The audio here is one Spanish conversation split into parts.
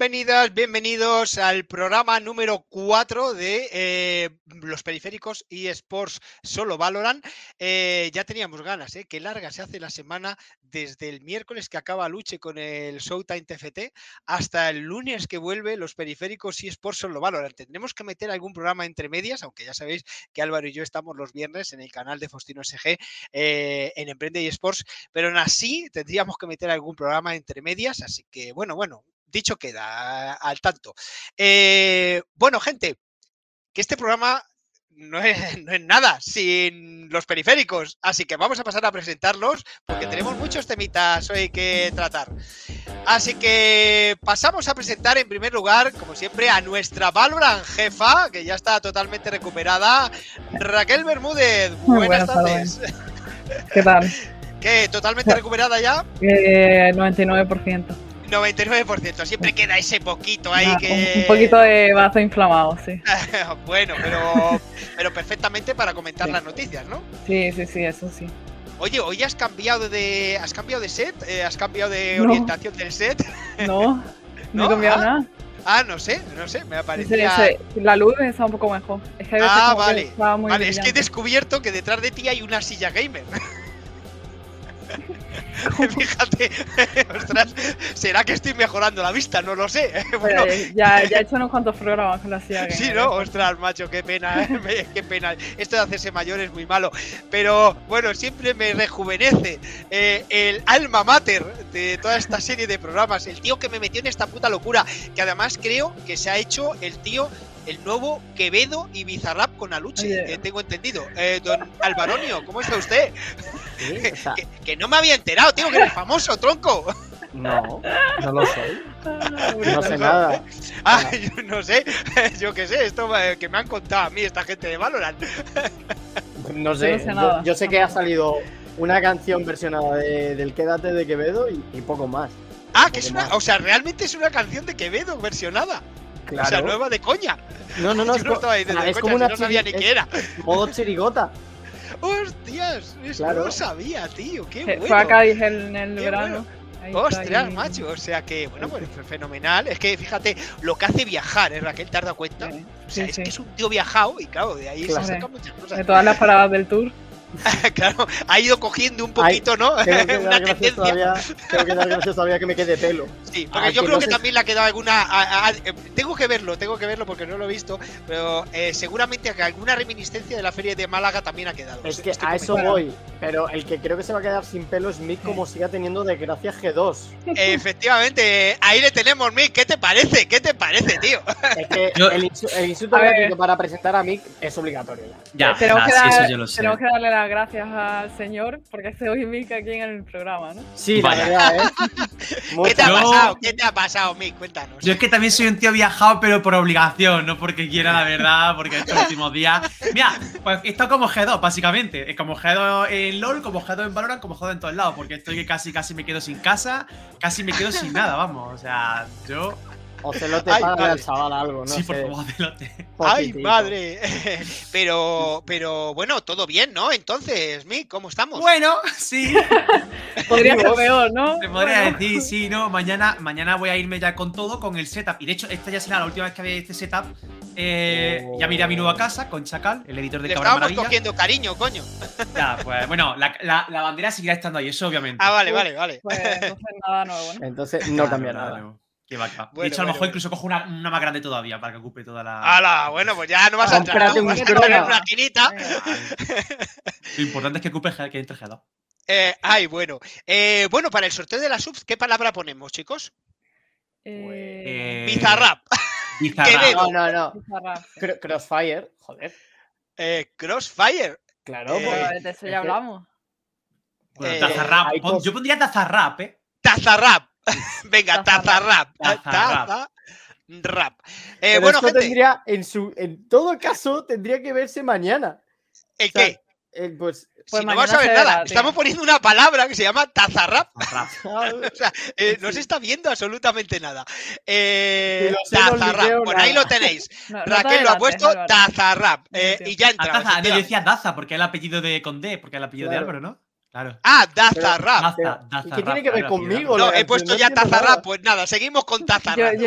Bienvenidas, bienvenidos al programa número 4 de eh, los periféricos y Sports Solo Valorant. Eh, ya teníamos ganas, ¿eh? Qué larga se hace la semana desde el miércoles que acaba Luche con el Showtime TFT hasta el lunes que vuelve los periféricos y Sports Solo Valorant. Tendremos que meter algún programa entre medias, aunque ya sabéis que Álvaro y yo estamos los viernes en el canal de Faustino SG eh, en Emprende y Sports, pero aún así tendríamos que meter algún programa entre medias, así que bueno, bueno, dicho queda al tanto. Eh, bueno, gente, que este programa no es, no es, nada sin los periféricos, así que vamos a pasar a presentarlos porque tenemos muchos temitas hoy que tratar. Así que pasamos a presentar en primer lugar, como siempre, a nuestra Valorant jefa, que ya está totalmente recuperada, Raquel Bermúdez. Muy buenas, buenas tardes. ¿Qué tal? ¿Qué? ¿Totalmente recuperada ya? Eh, 99%. 99%, siempre queda ese poquito ahí Ah, que... un, poquito de bazo inflamado, sí. bueno, pero, pero perfectamente para comentar Sí. las noticias, ¿no? Sí, sí, sí, eso sí. Oye, hoy has cambiado de. ¿Has cambiado de set? Eh, ¿Has cambiado de No. orientación del set? No, no, ¿No? he cambiado Ah, nada. Ah, no sé, no sé, me parecía. sí, la luz está un poco mejor. Es que Ah, que vale. estaba muy Vale, es que he descubierto que detrás de ti hay una silla gamer. Fíjate, ostras, ¿será que estoy mejorando la vista? No lo sé. Bueno, Pero ya, ya he hecho unos cuantos programas con la silla Sí, gamer, ¿no? ¿eh? Ostras, macho, qué pena, ¿eh? Qué pena. Esto de hacerse mayor es muy malo. Pero bueno, siempre me rejuvenece eh, el alma mater de toda esta serie de programas. El tío que me metió en esta puta locura. Que además creo que se ha hecho el tío, el nuevo Quevedo y Bizarrap con Aluche, Oye. eh, tengo entendido. Eh, don Alvaronio, ¿cómo está usted? Sí, o sea, Que, que no me había enterado, tío, que eres famoso, tronco. no, no lo soy. No sé nada. Ah, yo no sé, yo qué sé, esto eh, que me han contado a mí esta gente de Valorant. No sé. no sé Yo, nada. yo sé que ha salido una canción versionada de- del Quédate de Quevedo y, y poco más. Ah, que es una, más. o sea, realmente es una canción de Quevedo versionada. Claro. O sea, nueva de coña. No, no, no. Yo Es, no estaba diciendo de es coña, como una no sabía ni qué era. Modo chirigota. Hostias, eso no lo sabía, tío. Qué Que bueno. Fue a Cádiz en el Qué verano. Ostras, ahí. macho. O sea que, bueno, pues fenomenal. Es que fíjate lo que hace viajar, ¿eh, Raquel? ¿Te has dado cuenta? Sí, O sea, sí, es sí. que es un tío viajado y claro, de ahí Claro. se sacan muchas cosas. De todas las paradas del tour. claro, ha ido cogiendo un poquito, ¿no? Una tendencia. todavía, tengo que dar gracias todavía que me quede pelo. Sí, porque Al yo que creo no que se- también le ha quedado alguna. a- a- eh, tengo que verlo, tengo que verlo porque no lo he visto, pero eh, seguramente que alguna reminiscencia de la feria de Málaga también ha quedado. Es que estoy a eso voy, pero el que creo que se va a quedar sin pelo es Mick como siga teniendo desgracia G2. Efectivamente, ahí le tenemos, Mick. ¿Qué te parece? ¿Qué te parece, tío? Es que Yo- el, insu- el insulto para presentar a Mick es obligatorio. ya. Ya, tenemos, ah, que sí, dar- eso yo lo sé. tenemos que darle gracias al señor porque hace hoy Mick aquí en el programa, ¿no? Sí, Vaya. la verdad, ¿eh? ¿Qué te ha pasado? ¿Qué te ha pasado, Mick? Cuéntanos. Yo es que también soy un tío viajado, pero por obligación, no porque quiera la verdad, porque estos últimos días. Mira, pues esto como G2, básicamente. Es como G2 en LOL, como G2 en Valorant, como G2 en todos lados. Porque estoy que casi casi me quedo sin casa, casi me quedo sin nada, vamos. O sea, yo. Ocelote Ay, para al chaval algo, no sí, por favor, celote. ¡Ay, madre! pero, pero bueno, todo bien, ¿no? Entonces, Mick, ¿cómo estamos? Bueno, sí. Podría ser peor, ¿no? Te podría Bueno. decir, sí, no, mañana, mañana voy a irme ya con todo, con el setup. Y de hecho, esta ya será la última vez que vea este setup. Eh, Ya miré a mi nueva casa con Chacal, el editor de Le Cabra estábamos Maravilla. cogiendo cariño, coño. Ya, pues bueno, la, la- la bandera seguirá estando ahí, eso obviamente. Ah, vale, vale, vale. Pues entonces nada nuevo, ¿no? Entonces no Claro, cambia claro. nada. Qué va, qué va. Bueno, de hecho, a lo bueno, mejor bueno. incluso cojo una, una más grande todavía para que ocupe toda la. ¡Hala! Bueno, pues ya no vas a entrar. Vas a tener una. Lo importante es que ocupe que entre G2. Eh, ay, bueno. Eh, bueno, para el sorteo de las subs, ¿qué palabra ponemos, chicos? Eh, Eh, Bizarrap. No, no, no. Bizarrap, sí. Cro- Crossfire, joder. Eh, crossfire. Claro, Eh, Pero de eso ya hablamos. Bueno, Eh, Tazarrap. Yo pondría Tazarrap, ¿eh? Tazarrap. Venga, Tazarrap. tazarrap. Tazarrap. Tazarrap. Eh, bueno, esto gente, tendría, en, su, en todo caso, tendría que verse mañana. ¿el O sea, qué? eh, pues, Pues si no mañana vas a ver nada, verá, tío. estamos poniendo una palabra que se llama tazarrap. O sea, eh, no se está viendo absolutamente nada. Eh, no tazarrap. Pues ahí lo tenéis. No, no te Raquel lo ha puesto tazarrap. Eh, y ya entrado. Taza. No, decía Daza, porque es el apellido de Condé, porque es el apellido Claro. de Álvaro, ¿no? Claro. Ah, tazarrap. Daza, Daza, ¿y qué tiene rap, que ver claro, conmigo? No, he puesto No ya tazarrap. nada. Pues nada, seguimos con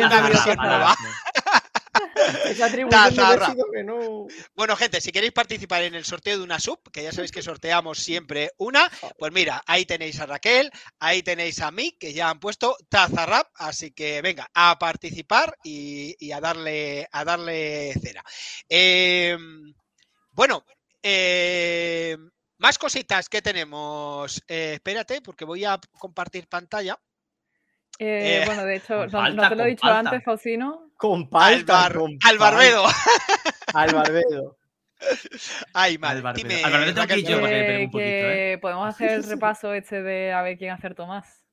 entendí siempre Tazarrap. va. Esa que no. Bueno, gente, si queréis participar en el sorteo de una sub, que ya sabéis que sorteamos siempre una, pues mira, ahí tenéis a Raquel, ahí tenéis a mí, que ya han puesto Tazarrap, así que venga, a participar y, y a darle a darle cera. Eh, bueno, eh, más cositas que tenemos. Eh, espérate, porque voy a compartir pantalla. Eh, Eh, bueno, de hecho, no, te lo he dicho antes, Faustino. Con Al, palta, bar- con al barbedo. Al barbedo. Ay, madre. Al barbero. Dime, Al barbero tengo que ir Raquel, yo para que me pegue un poquito, que podemos hacer el repaso este de a ver quién acertó más.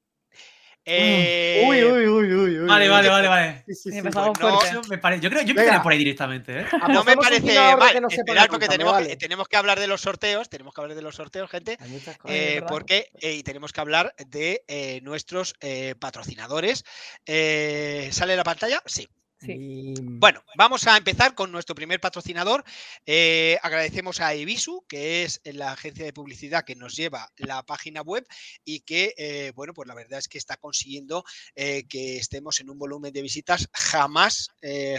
Eh, Uy, uy, uy, uy, uy. Vale, uy. vale, vale, vale. Sí, sí, Y sí, empezamos pues no, fuerte. Eso me parece- Yo creo, yo Venga. empezaría por ahí directamente, ¿eh? No me parece mal. que no sepa Esperad la porque tenemos, que, vale. tenemos que hablar de los sorteos. Tenemos que hablar de los sorteos, gente. Cosas. Eh, eh, porque eh, y tenemos que hablar de eh, nuestros eh, patrocinadores. Eh, ¿Sale la pantalla? Sí. Sí. Y- Bueno, vamos a empezar con nuestro primer patrocinador. Eh, agradecemos a Evisu, que es la agencia de publicidad que nos lleva la página web y que, eh, bueno, pues la verdad es que está consiguiendo eh, que estemos en un volumen de visitas jamás,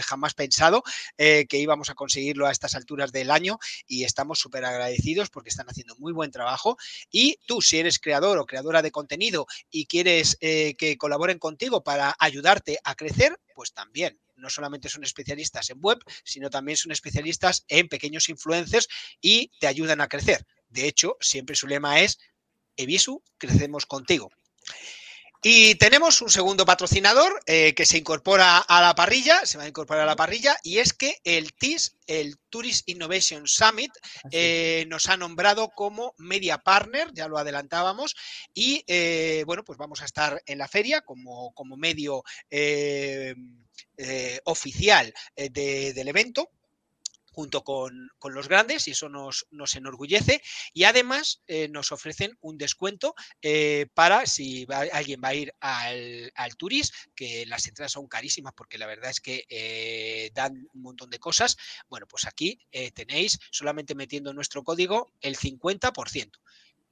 jamás pensado que íbamos a conseguirlo a estas alturas del año y estamos súper agradecidos porque están haciendo muy buen trabajo. Y tú, si eres creador o creadora de contenido y quieres que colaboren contigo para ayudarte a crecer, pues también. No solamente son especialistas en web, sino también son especialistas en pequeños influencers y te ayudan a crecer. De hecho, siempre su lema es Evisu, crecemos contigo. Y tenemos un segundo patrocinador eh, que se incorpora a la parrilla, se va a incorporar a la parrilla, y es que el TIS, el Tourist Innovation Summit, eh, nos ha nombrado como media partner, ya lo adelantábamos, y eh, bueno, pues vamos a estar en la feria como, como medio oficial de- del evento junto con, con los grandes y eso nos, nos enorgullece y además eh, nos ofrecen un descuento eh, para si va- alguien va a ir al, al Turis, que las entradas son carísimas porque la verdad es que eh, dan un montón de cosas. Bueno, pues aquí eh, tenéis solamente metiendo nuestro código el 50%.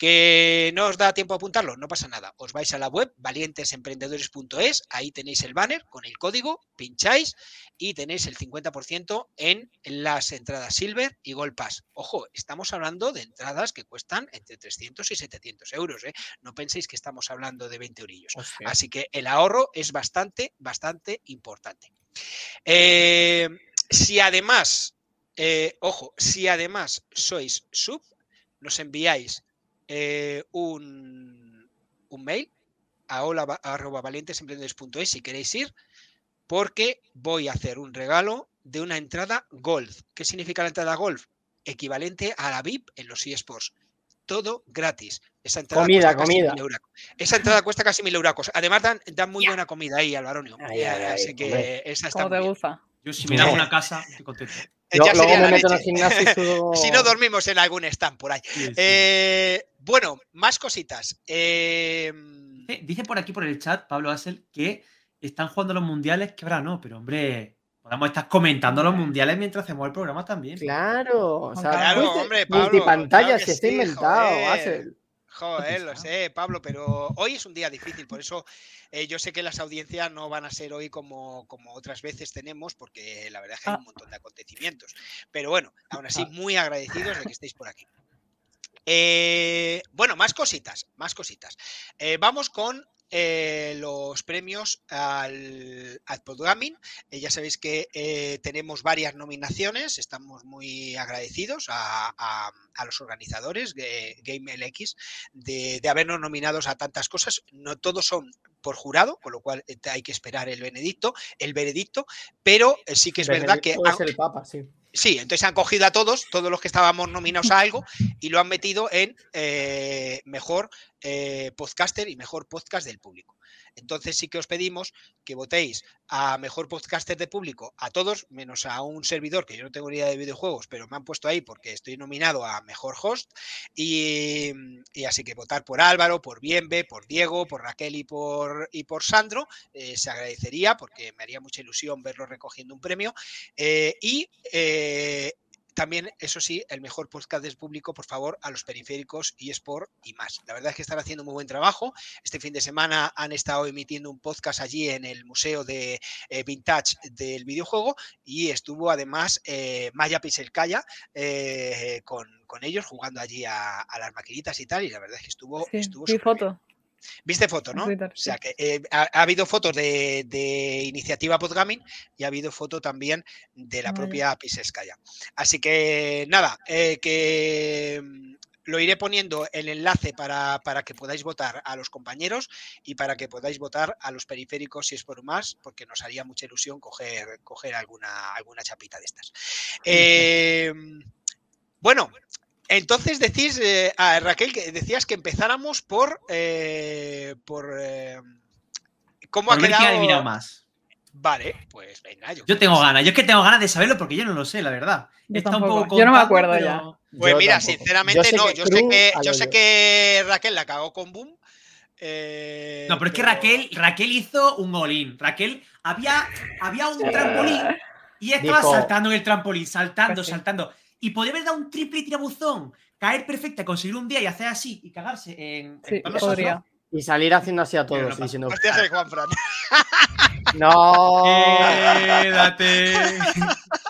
¿Que no os da tiempo a apuntarlo? No pasa nada. Os vais a la web valientesemprendedores.es, ahí tenéis el banner con el código, pincháis y tenéis el 50% en las entradas Silver y Gold Pass. Ojo, estamos hablando de entradas que cuestan entre 300 y 700 euros. ¿eh? No penséis que estamos hablando de 20 eurillos. Hostia. Así que el ahorro es bastante, bastante importante. Eh, si además, eh, ojo, si además sois sub, nos enviáis eh, un, un mail a hola arroba valientesemprendedores.es si queréis ir, porque voy a hacer un regalo de una entrada Gold. ¿Qué significa la entrada Gold? Equivalente a la VIP en los eSports. Todo gratis. Esa entrada Comida, cuesta casi comida. mil euracos. Esa entrada cuesta casi mil euracos. Además, dan, dan muy buena comida ahí, Alvaronio. Ay, ay, ay, Así que hombre. esa está ¿Cómo muy te bien. gusta? Yo si me dan una casa, estoy contento. Eh, Lo- ya luego sería me la meto en el leche. gimnasio y sudo- Si no dormimos en algún stand por ahí. Sí, sí. Eh, bueno, más cositas. Eh, Dice- por aquí por el chat, Pablo Asel, que están jugando los mundiales, que ahora no, pero hombre, podemos estar comentando los mundiales mientras hacemos el programa también. Claro, o sea, Claro, multi- hombre, Pablo, multipantalla, claro que si está sí, inventado, joder. Joder, lo sé, Pablo, pero hoy es un día difícil, por eso eh, yo sé que las audiencias no van a ser hoy como, como otras veces tenemos, porque la verdad es que hay Ah. un montón de acontecimientos. Pero bueno, aún así, muy agradecidos de que estéis por aquí. Eh, bueno, más cositas, más cositas. Eh, vamos con eh, los premios al, al Podgaming. Eh, ya sabéis que tenemos varias nominaciones, estamos muy agradecidos a los organizadores de GameLX de, de habernos nominados a tantas cosas. No todos son por jurado, con lo cual eh, hay que esperar el veredicto, el veredicto, pero eh, sí que es verdad que han- el Papa, sí. Sí, entonces han cogido a todos, todos los que estábamos nominados a algo, y lo han metido en eh, mejor eh, podcaster y mejor podcast del público. Entonces sí que os pedimos que votéis a mejor podcaster de público a todos, menos a un servidor que yo no tengo ni idea de videojuegos, pero me han puesto ahí porque estoy nominado a mejor host. Y, así que votar por Álvaro, por Bienve, por Diego, por Raquel y por, y por Sandro. eh, se agradecería porque me haría mucha ilusión verlos recogiendo un premio. Eh, y eh, también, eso sí, el mejor podcast del público, por favor, a los periféricos y Sport y más. La verdad es que están haciendo muy buen trabajo. Este fin de semana han estado emitiendo un podcast allí en el Museo de eh, Vintage del videojuego y estuvo además eh, Maya Piselkaya eh, con, con ellos jugando allí a, a las maquinitas y tal. Y la verdad es que estuvo, Sí, estuvo superbién. foto. ¿Viste foto, en no? O sea que eh, ha, ha habido fotos de, de iniciativa Podgaming y ha habido foto también de la Vale. propia Piseskaya. Así que nada, eh, que mm, lo iré poniendo el enlace para, para que podáis votar a los compañeros y para que podáis votar a los periféricos si es por más, porque nos haría mucha ilusión coger, coger alguna, alguna chapita de estas. Eh, bueno, entonces decís, eh, a Raquel, que decías que empezáramos por, eh, por eh, cómo Por ha quedado. adivinado más. Vale, pues venga. Yo, Yo tengo ganas, yo es que tengo ganas de saberlo porque yo no lo sé, la verdad. Yo Está un poco Yo no me acuerdo pero- ya. Pues Yo mira, tampoco. sinceramente no. que Yo sé que, yo sé que Raquel la cagó con Boom. eh, No, pero es que Raquel, Raquel hizo un all-in. Raquel, había, había un trampolín y estaba Dijo- saltando en el trampolín, saltando, Pues sí. saltando. Y podía haber dado un triple tirabuzón, caer perfecta, conseguir un día y hacer así y cagarse en, en Sí, podría. Y salir haciendo así a no todos pasa. diciendo, no. Quédate.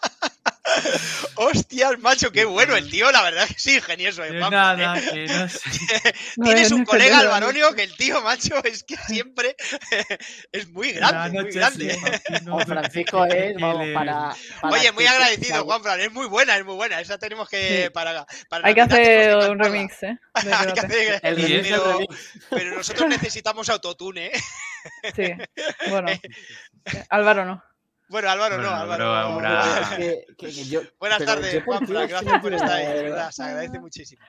Hostias, macho, qué bueno el tío. La verdad que sí, ingenioso. ¿eh? nada, que no sé. No, Tienes no un he colega albaronio que el tío, macho, es que siempre es muy grande, muy grande. Juan Francisco es, vamos, para, para Oye, muy agradecido, Juanfran. Es muy buena, es muy buena. Esa tenemos que. Sí. Para, para Hay que hacer un remix, ¿eh? Hay que hacer- El remix pero, remix. pero nosotros necesitamos autotune, ¿eh? Sí. Bueno. Álvaro no. Bueno, Álvaro no, Álvaro. bro, bro. Es que- que- que yo- Buenas tardes, estoy Gracias por estar ahí, de verdad. Se agradece muchísimo.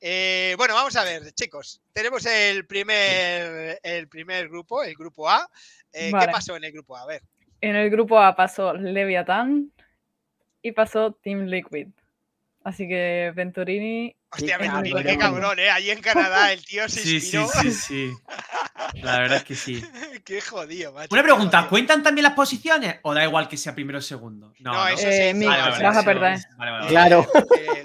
Eh, bueno, vamos a ver, chicos. Tenemos el primer, el primer grupo, el grupo A. Eh, ¿Qué pasó en el grupo A? A ver. En el grupo A pasó Leviathan y pasó Team Liquid. Así que Venturini. Hostia, Venturini, qué cabrón, ¿eh? Allí en Canadá el tío se Sí, sí, inspiró. sí, sí. La verdad es que sí. Qué jodido, macho. Una pregunta, jodido. ¿cuentan también las posiciones? ¿O da igual que sea primero o segundo? No, No, no. eso Eh, la vale, vas a eso- perder. vale, vale, vale. Claro.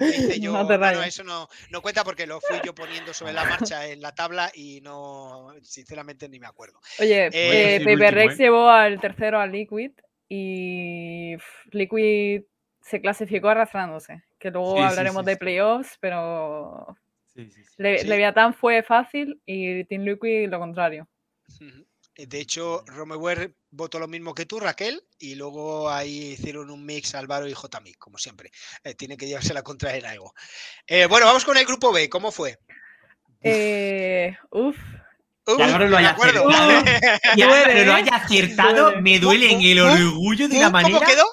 Eh, yo. No te eso no, no cuenta porque lo fui yo poniendo sobre la marcha en la tabla y no, sinceramente, ni me acuerdo. Oye, Eh, eh, Paper Rex ¿eh? llevó al tercero a Liquid y Liquid se clasificó arrastrándose. Que luego Sí, hablaremos sí, de sí. playoffs, pero Sí, sí, sí. Le- Sí. Leviatán fue fácil y Team Liquid lo contrario. De hecho, Romeware votó lo mismo que tú, Raquel, y luego ahí hicieron un mix Álvaro y JMI, como siempre. Eh, tiene que llevarse la contra en algo. Eh, bueno, vamos con el grupo B. ¿Cómo fue? Eh, uf, Uf, Que Álvaro lo me haya acuerdo. acertado. Y Álvaro Duele, lo ¿eh? haya acertado, Duele. me duele en el orgullo de la ¿Cómo manera. quedó?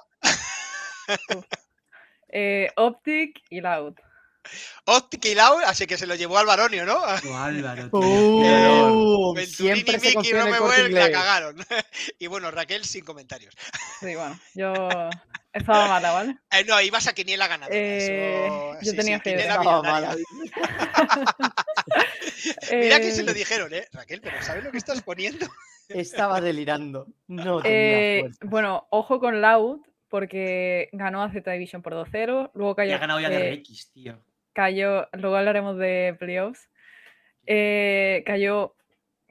Eh, Optic y Loud. Optic y Lau, así que se lo llevó al Baronio, ¿no? Oh, Álvaro, tío. Uh, Venturini, siempre Mickey y confía en el corte Romeware la cagaron. y bueno, Raquel sin comentarios. Sí, bueno, yo estaba mala, ¿vale? Eh, no, ibas a quiniela ganadora. Eh, eso- yo sí, tenía sí, fe. quiniela Estaba mala. Mira que se Eh, lo dijeron, ¿eh? Raquel, pero ¿sabes lo que estás poniendo? Estaba delirando. No tenía eh, bueno, ojo con Loud, porque ganó a Z Division por 2-0. Luego Y cayó. ha ganado ya eh, de RX, tío. cayó, luego hablaremos de playoffs, eh, cayó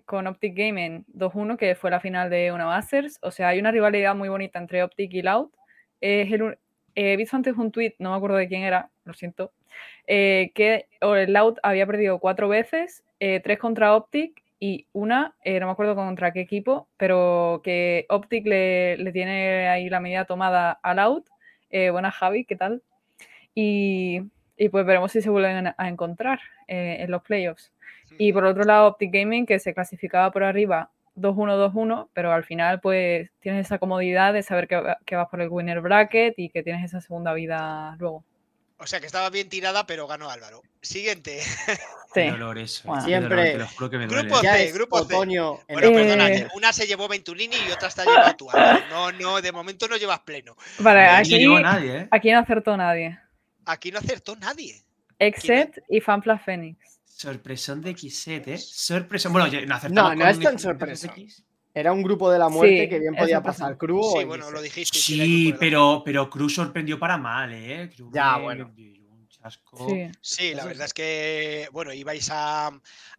con Optic Gaming 2-1, que fue la final de una Masters. O sea, hay una rivalidad muy bonita entre Optic y Loud. Es el eh, he visto antes un tweet, no me acuerdo de quién era, lo siento, eh, que Loud había perdido cuatro veces, eh, tres contra Optic y una, eh, no me acuerdo contra qué equipo, pero que Optic le, le tiene ahí la medida tomada a Loud. Eh, buenas, Javi, ¿qué tal? Y, y pues veremos si se vuelven a encontrar eh, en los playoffs. Y por otro lado, Optic Gaming, que se clasificaba por arriba 2-1-2-1, pero al final pues tienes esa comodidad de saber que vas por el winner bracket y que tienes esa segunda vida luego. O sea que estaba bien tirada, pero ganó Álvaro. Siguiente. Sí. Qué dolor eso. Bueno. qué dolor, Siempre. que me. Grupo C, grupo C. Bueno, el- perdona, Eh. que una se llevó Venturini y otra está llevando tú. Álvaro. No, no, de momento no llevas pleno. Vale, Aquí no nadie, ¿eh? aquí no acertó nadie. Aquí no acertó nadie. Except y Fanplas Phoenix. Sorpresón de X7, ¿eh? Sorpresón. Bueno, no acertamos No, no es tan sorpresa. X. Era un grupo de la muerte Sí, que bien podía pasar crudo. Sí, bueno, lo dijiste. Sí, pero, pero Cruz sorprendió para mal, ¿eh? Cruz Ya, bueno. un chasco. Sí. Sí, la verdad es que, bueno, ibais a,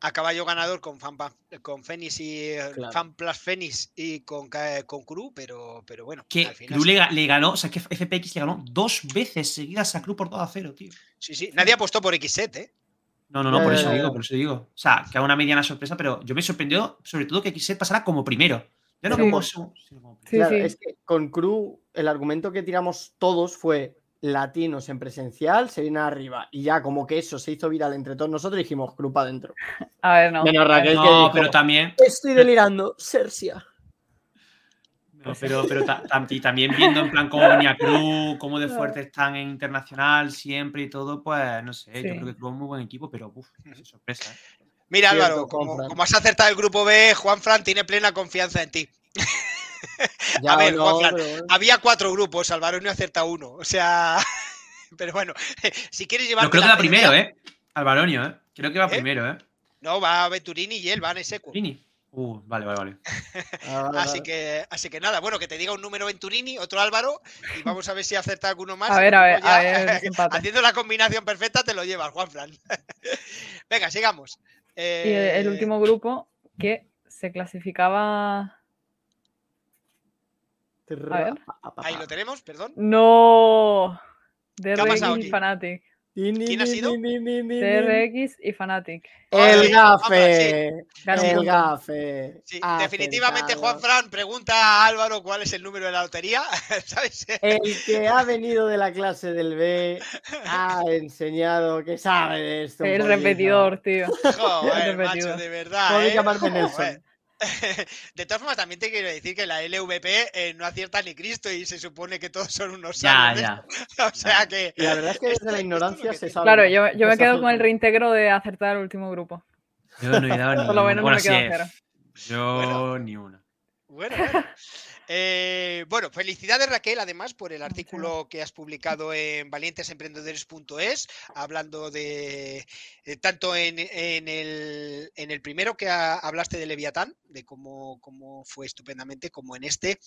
a caballo ganador con, Fan, con Fénix y Claro. Fan Plus Fénix y con, con Cru, pero, pero bueno. Que al final Cruz sí. le, ga- le ganó, o sea, que FPX le ganó dos veces seguidas a Cruz por 2 a 0, tío. Sí, sí. Nadie apostó por X7, ¿eh? No, no, no, por eso digo, por eso digo. O sea, que haga una mediana sorpresa, pero yo me sorprendió sobre todo que X7 pasara como primero. Ya no Sí. como segundo, sino como primero. Sí, Claro, sí. es que con Cru el argumento que tiramos todos fue latinos en presencial, se viene arriba. Y ya como que eso se hizo viral entre todos nosotros dijimos Cru para adentro. A ver, no. Menos Raquel que No, dijo, pero también, Estoy delirando, Sersia. No, pero, pero ta- y también viendo en plan cómo venía Cruz, cómo de fuerte están en internacional siempre y todo, pues no sé, yo creo que Cruz es muy buen equipo, pero uff, sorpresa. ¿eh? Mira, Cierto, Álvaro, como, has acertado el grupo B, Juan Fran tiene plena confianza en ti. Ya, ver, no, pero bueno. Había cuatro grupos, Álvaro y no acerta uno. O sea, pero bueno, si quieres llevar. Yo creo que va primero, ¿eh? Alvaronio, ¿eh? Creo que va ¿Eh? primero, ¿eh? No, va Venturini y él van en seco. Lini. Uh, vale, vale, vale. Ah, Así que, así que nada, bueno, que te diga un número Venturini, otro Álvaro, y vamos a ver si acerta alguno más. A ver, a ver, ya, a ver. Haciendo la combinación perfecta te lo llevas, Juan Fran. Venga, sigamos. Y el, el Eh, último grupo que se clasificaba. A ver. Ahí lo tenemos, perdón. No. ha pasado DRX y aquí? ¿Quién ha sido? DRX y Fnatic. El Sí, gafe. El gafe. Sí, Ah, definitivamente. Juan Fran pregunta a Álvaro cuál es el número de la lotería. ¿Sabes? El que ha venido de la clase del B ha enseñado que sabe de esto. El poquito. repetidor, tío. Joder, macho, repetido. de verdad. ¿eh? llamarme Joder. De todas formas, también te quiero decir que la LVP eh, no acierta ni Cristo y se supone que todos son unos Ya, ya. esto. O sea que. Y la verdad es que desde la ignorancia se sabe. Claro, yo, yo me quedo con el reintegro de acertar el último grupo. Yo no he dado ni Por lo menos no Bueno, me quedo sí, cero. Yo Bueno. ni uno. Bueno, bueno. Eh, bueno, felicidades Raquel, además, por el artículo que has publicado en valientesemprendedores.es, hablando de eh, tanto en, en el, en el primero que ha- hablaste de Leviatán, de cómo, cómo fue estupendamente, como en este,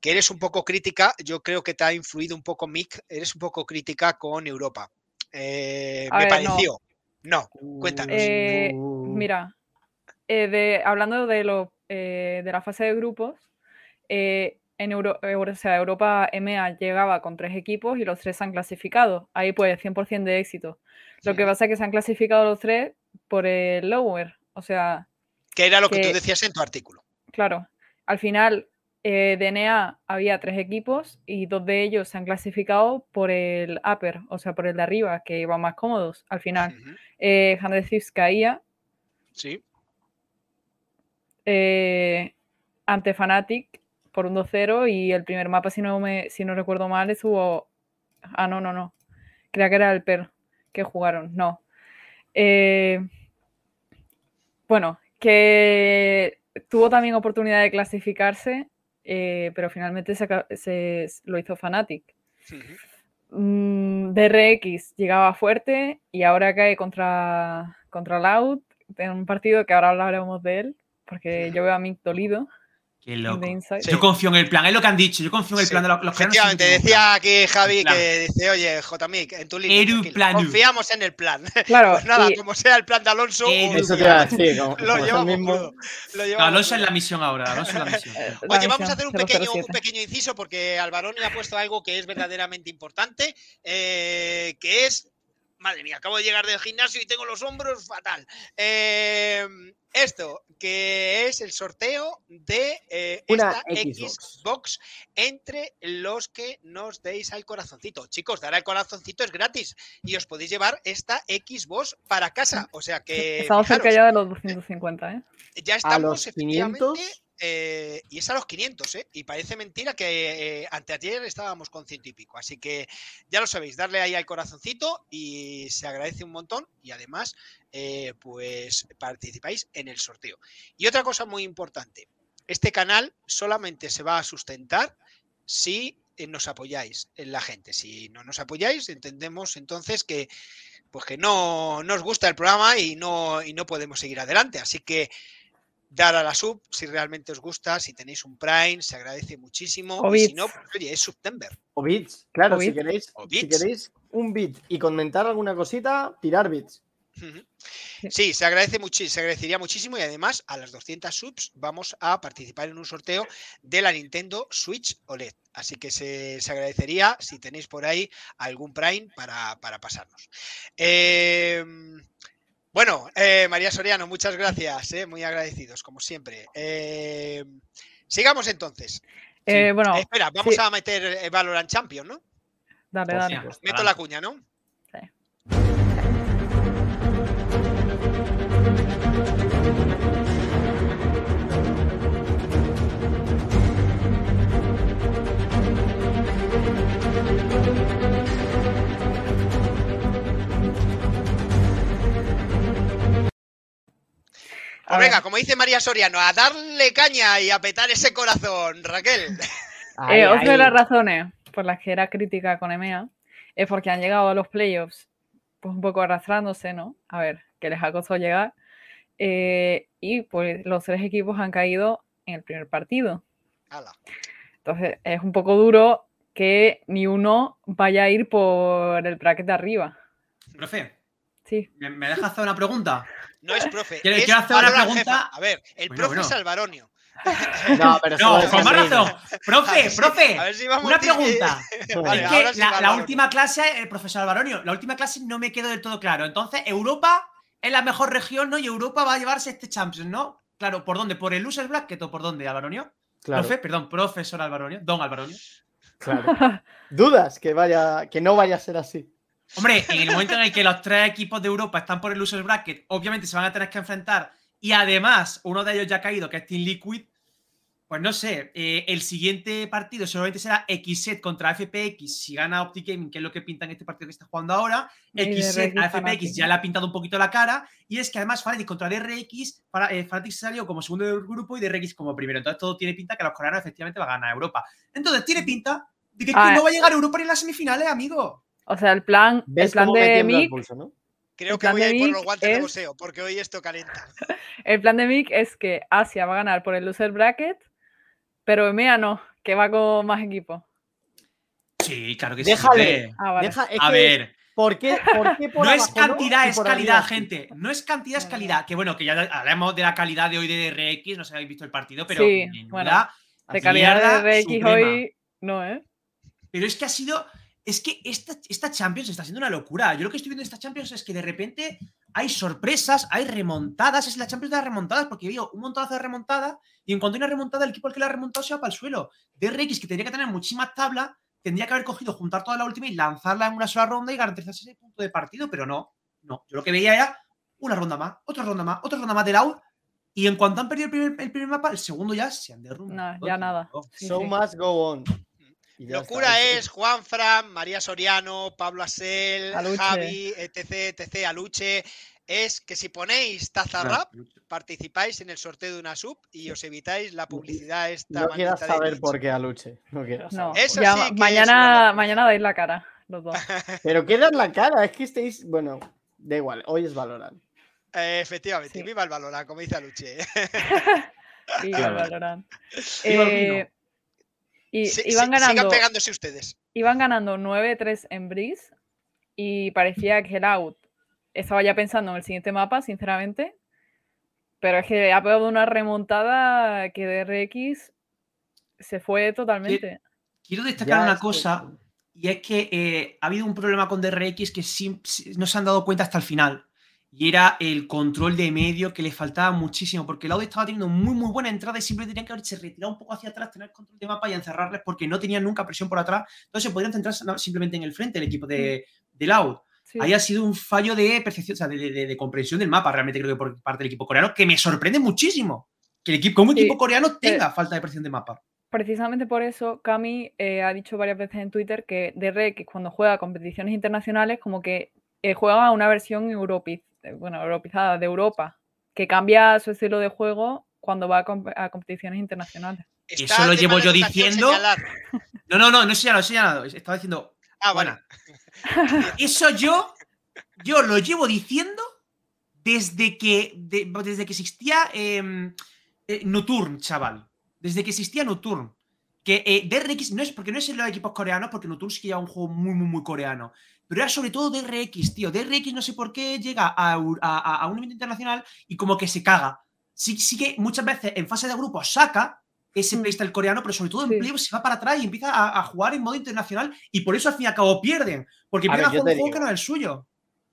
que eres un poco crítica, yo creo que te ha influido un poco Mick, eres un poco crítica con Europa. Eh, me ver, no. pareció. No, cuéntanos. Eh, Uh, Mira, eh, de, hablando de, lo, eh, de la fase de grupos, eh, en Euro- Euro- o sea, Europa EMEA llegaba con tres equipos y los tres se han clasificado. Ahí pues 100% de éxito. Lo que pasa es que se han clasificado los tres por el lower. O sea, Que era lo que tú decías en tu artículo. claro, al final eh, de NA había tres equipos y dos de ellos se han clasificado por el upper, o sea, por el de arriba, que iban más cómodos. Al final, eh, Hand of Thieves caía Sí. eh, ante Fnatic por un 2-0 y el primer mapa, si no, me, si no recuerdo mal, estuvo... Ah, no, no, no. Creo que era el PER que jugaron. No. Eh, bueno, que tuvo también oportunidad de clasificarse, eh, pero finalmente se, se- lo hizo Fnatic. Mm, DRX llegaba fuerte y ahora cae contra, contra Loud en un partido que ahora hablaremos de él, porque yo veo a Mick dolido Qué loco. Sí. Yo confío en el plan, es lo que han dicho. Yo confío en el Sí, plan de los, los Efectivamente, decía aquí Javi que dice, oye, Jmic, en tu línea, confiamos en el plan. Claro, Pues nada, y- como sea el plan de Alonso, Eru os- Eso te iba a decir. Como, lo como llevamos mismo. crudo, lo No, Alonso es la misión ahora. Alonso es la misión. la Oye, vamos a hacer un pequeño, un 007. pequeño inciso porque Alvaroni ha puesto algo que es verdaderamente importante, eh, que es, madre mía, acabo de llegar del gimnasio y tengo los hombros fatal. Eh, esto, que es el sorteo de eh, Una esta Xbox. Xbox entre los que nos deis al corazoncito. Chicos, dar al corazoncito es gratis y os podéis llevar esta Xbox para casa. O sea que Estamos cerca ya de los 250, ¿eh? ya estamos los efectivamente, 500. Eh, y es a los 500, ¿eh? Y parece mentira que eh, anteayer estábamos con ciento y pico. Así que ya lo sabéis, darle ahí al corazoncito y se agradece un montón. Y además, eh, pues participáis en el sorteo. Y otra cosa muy importante, este canal solamente se va a sustentar si eh, nos apoyáis en la gente. Si no nos apoyáis, entendemos entonces que pues que no, no os gusta el programa y no, y no podemos seguir adelante. Así que dar a la sub si realmente os gusta, si tenéis un Prime, se agradece muchísimo. O y si no, pues, oye, es September. O bits, claro, O si bits. queréis, O si bits. queréis un bit y comentar alguna cosita, tirar bits. Sí, se agradece muchi- se agradecería muchísimo y además a las 200 subs vamos a participar en un sorteo de la Nintendo Switch OLED. Así que se, se agradecería si tenéis por ahí algún Prime para, para pasarnos. Eh, bueno, eh, María Soriano, muchas gracias, eh, muy agradecidos, como siempre. Eh, sigamos entonces. Eh, bueno, Eh, espera, vamos sí. a meter Valorant Champion, ¿no? dale, dale. Meto la cuña, ¿no? A Pues venga, ver. como dice María Soriano, a darle caña y a petar ese corazón, Raquel. Eh, otra de las razones por las que era crítica con EMEA es porque han llegado a los playoffs pues un poco arrastrándose, ¿no? A ver, que les ha costado llegar. eh, y pues los tres equipos han caído en el primer partido. Ala. Entonces es un poco duro que ni uno vaya a ir por el bracket de arriba. Profe, Sí. ¿me, me dejas hacer una pregunta? No es profe. Quiero- es quiero hacer una pregunta. jefa. A ver, el Bueno, profe bueno. es Alvaronio. No, pero No, con más razón. Profe, A ver si- profe, a ver si vamos una a- pregunta. Vale, es que sí la, última clase, el profesor Alvaronio, la última clase no me quedó del todo claro. Entonces, Europa es la mejor región, ¿no? Y Europa va a llevarse este Champions, ¿no? Claro, ¿por dónde? ¿Por el Losers Bracket o por dónde, Alvaronio? Claro, Profe, perdón, profesor Alvaronio, don Alvaronio. claro. Dudas que vaya, que no vaya a ser así. Hombre, en el momento en el que los tres equipos de Europa están por el Losers Bracket, obviamente se van a tener que enfrentar y además uno de ellos ya ha caído, que es Team Liquid, Pues no sé, eh, el siguiente partido seguramente será Xset contra FPX si gana Optic Gaming, que es lo que pinta en este partido que está jugando ahora. Xset a FPX ya le ha pintado un poquito la cara. Y es que además Fnatic contra el RX, para, eh, Fnatic salió como segundo del grupo y de RX como primero. Entonces todo tiene pinta que los coreanos efectivamente van a ganar Europa. Entonces tiene pinta de que Ah, no va a llegar a Europa ni en las semifinales, amigo. O sea, el plan, el ¿Ves plan cómo de Mick, pulso, no? Creo que voy a de ir por los guantes de es- boxeo, porque hoy esto calienta. el plan de Mick es que Asia va a ganar por el loser bracket, pero EMEA no, que va con más equipos. Sí, claro que Déjale. sí. Ah, vale. Deja- A que, ver. ¿por qué, por qué por No es cantidad, es calidad, arriba gente. No es cantidad, es calidad. Que bueno, que ya hablamos de la calidad de hoy de RX, no sé si habéis visto el partido, pero Sí, bueno, De calidad de RX suprema. hoy, no, ¿eh? Pero es que ha sido. Es que esta, esta Champions está siendo una locura. Yo lo que estoy viendo en esta Champions es que de repente hay sorpresas, hay remontadas. Es la Champions de las remontadas, porque veo un montonazo de remontadas y en cuanto hay una remontada, el equipo al que la ha remontado se va para el suelo. DRX, que tendría que tener muchísimas tablas, tendría que haber cogido, juntar toda la última y lanzarla en una sola ronda y garantizarse ese punto de partido, pero no. No. Yo lo que veía era una ronda más, otra ronda más, otra ronda más de Loud. Y en cuanto han perdido el primer, el primer mapa, el segundo ya se han derrumbado. No, ya nada. Sí, So sí. must go on. Locura está. es Juan Fran, María Soriano, Pablo Asel, Aluche. Javi, etc, etc, Aluche. Es que si ponéis taza rap, participáis en el sorteo de una sub y os evitáis la publicidad esta. No quieras saber por qué Aluche. No quieras No. Eso ya sí ma- que es una mañana, mañana dais la cara, los dos. Pero queda en la cara, es que estáis. Bueno, da igual, hoy es Valorant. Eh, efectivamente, Sí. viva el Valorant, como dice Aluche. El Valorant. Viva el vino. Eh, y Sí, iban sí, ganando, Sigan pegándose ustedes. iban ganando 9-3 en Breeze y parecía que el out estaba ya pensando en el siguiente mapa, sinceramente. Pero es que ha pegado una remontada que DRX se fue totalmente. Quiero destacar Ya una que- cosa, y es que eh, ha habido un problema con DRX que si- no se han dado cuenta hasta el final. Y era el control de medio que le faltaba muchísimo, porque el audio estaba teniendo muy, muy buena entrada y siempre tenían que haberse retirado un poco hacia atrás, tener control de mapa y encerrarles porque no tenían nunca presión por atrás. Entonces se podrían centrar na- simplemente en el frente, el equipo de, de Loud. Sí. Ahí ha sido un fallo de percepción, o sea, de, de- de comprensión del mapa, realmente creo que por parte del equipo coreano, que me sorprende muchísimo. Que el equipo, como Sí. equipo coreano Eh, tenga falta de percepción de mapa. Precisamente por eso, Cami eh, ha dicho varias veces en Twitter que DRX cuando juega competiciones internacionales como que eh, juega a una versión europiz, bueno, europizada de Europa, que cambia su estilo de juego cuando va a, comp- a competiciones internacionales. Eso lo de llevo yo diciendo. señalar. No, no, no, no he señalado, he señalado. Estaba diciendo, Ah. Buena. Eso yo, yo lo llevo diciendo desde que, de- desde que existía em, eh, Nocturne, chaval. Desde que existía Nocturne. Que eh, DRX no es porque no es en los equipos coreanos, porque Nocturne sí que lleva un juego muy, muy, muy coreano. Pero era sobre todo DRX, tío. DRX no sé por qué llega a, a- a- un evento internacional y como que se caga. Sí, sí que muchas veces en fase de grupo saca ese Mm. playstyle coreano, pero sobre todo en Sí. playoffs se va para atrás y empieza a, a jugar en modo internacional y por eso al fin y al cabo pierden. Porque A ver, empiezan a jugar un juego digo. que no es el suyo.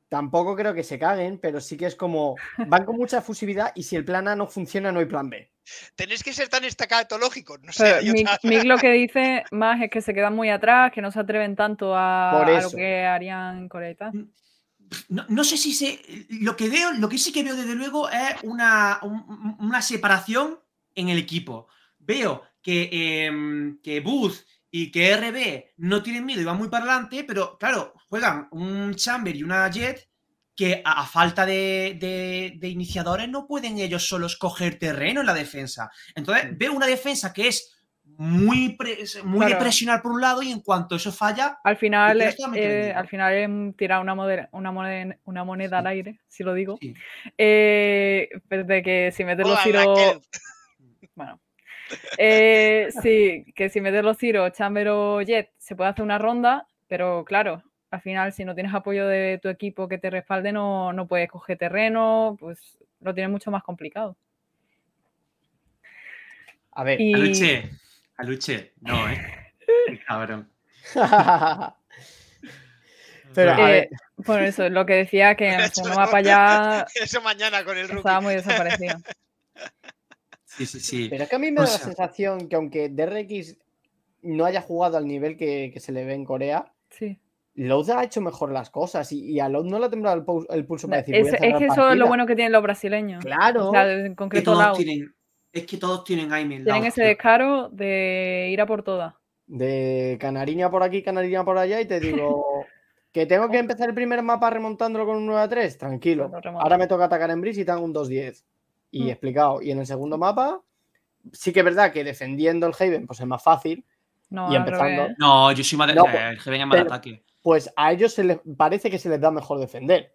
Tampoco creo que se caguen, pero sí que es como. Van con mucha fusividad y si el plan A no funciona, no hay plan B. Tenéis que ser tan escatológicos. No sé, Mick, lo que dice más es que se quedan muy atrás, que no se atreven tanto a, lo que harían en Corea y tal. No, no sé si se. Lo que veo, lo que sí que veo desde luego es una, un- una separación en el equipo. Veo que, em, que Booth y que RB no tienen miedo y van muy para adelante, pero claro, juegan un Chamber y una Jet que a, a falta de, de- de iniciadores no pueden ellos solos coger terreno en la defensa. Entonces Mm. veo una defensa que es muy, pre- muy de presionar por un lado y en cuanto eso falla, Al final, eh, al final es tirar una, mode- una, moneda, una moneda al Sí. aire, si lo digo. Sí. Eh, pero de que si metes los tiros. Bueno. Eh, sí, que si metes los tiros Chamber o Jet se puede hacer una ronda, pero claro, al final si no tienes apoyo de tu equipo que te respalde, no, no puedes coger terreno, pues lo tienes mucho más complicado. A ver. Y Aluche, Aluche, no, ¿eh? Cabrón. pero a eh, ver. por eso, lo que decía que en el Eso segundo mejor. mapa ya Eso mañana con el rookie. estaba muy desaparecido. Sí, sí, sí. Pero es que a mí me o da la sensación que aunque DRX no haya jugado al nivel que, que se le ve en Corea, Sí. Loud ha hecho mejor las cosas y, y a Loud no le ha temblado el, pul- el pulso para decir. Es, "Voy a es que eso es lo partida". bueno que tienen los brasileños. Claro. O sea, en concreto todos Lau. tienen, Es que todos tienen Aimel. Tienen ese descaro de ir a por todas. De canariña por aquí, canariña por allá, y te digo que tengo que empezar el primer mapa remontándolo con un 9 a 3. Tranquilo. Ahora me toca atacar en Breeze y tengo un 2-10. Y Mm. explicado. Y en el segundo mapa, sí que es verdad que defendiendo el Haven, pues es más fácil. No, Y empezando-. No, yo soy más de. No, eh, el Heaven es más de ataque. Pues a ellos se les parece que se les da mejor defender.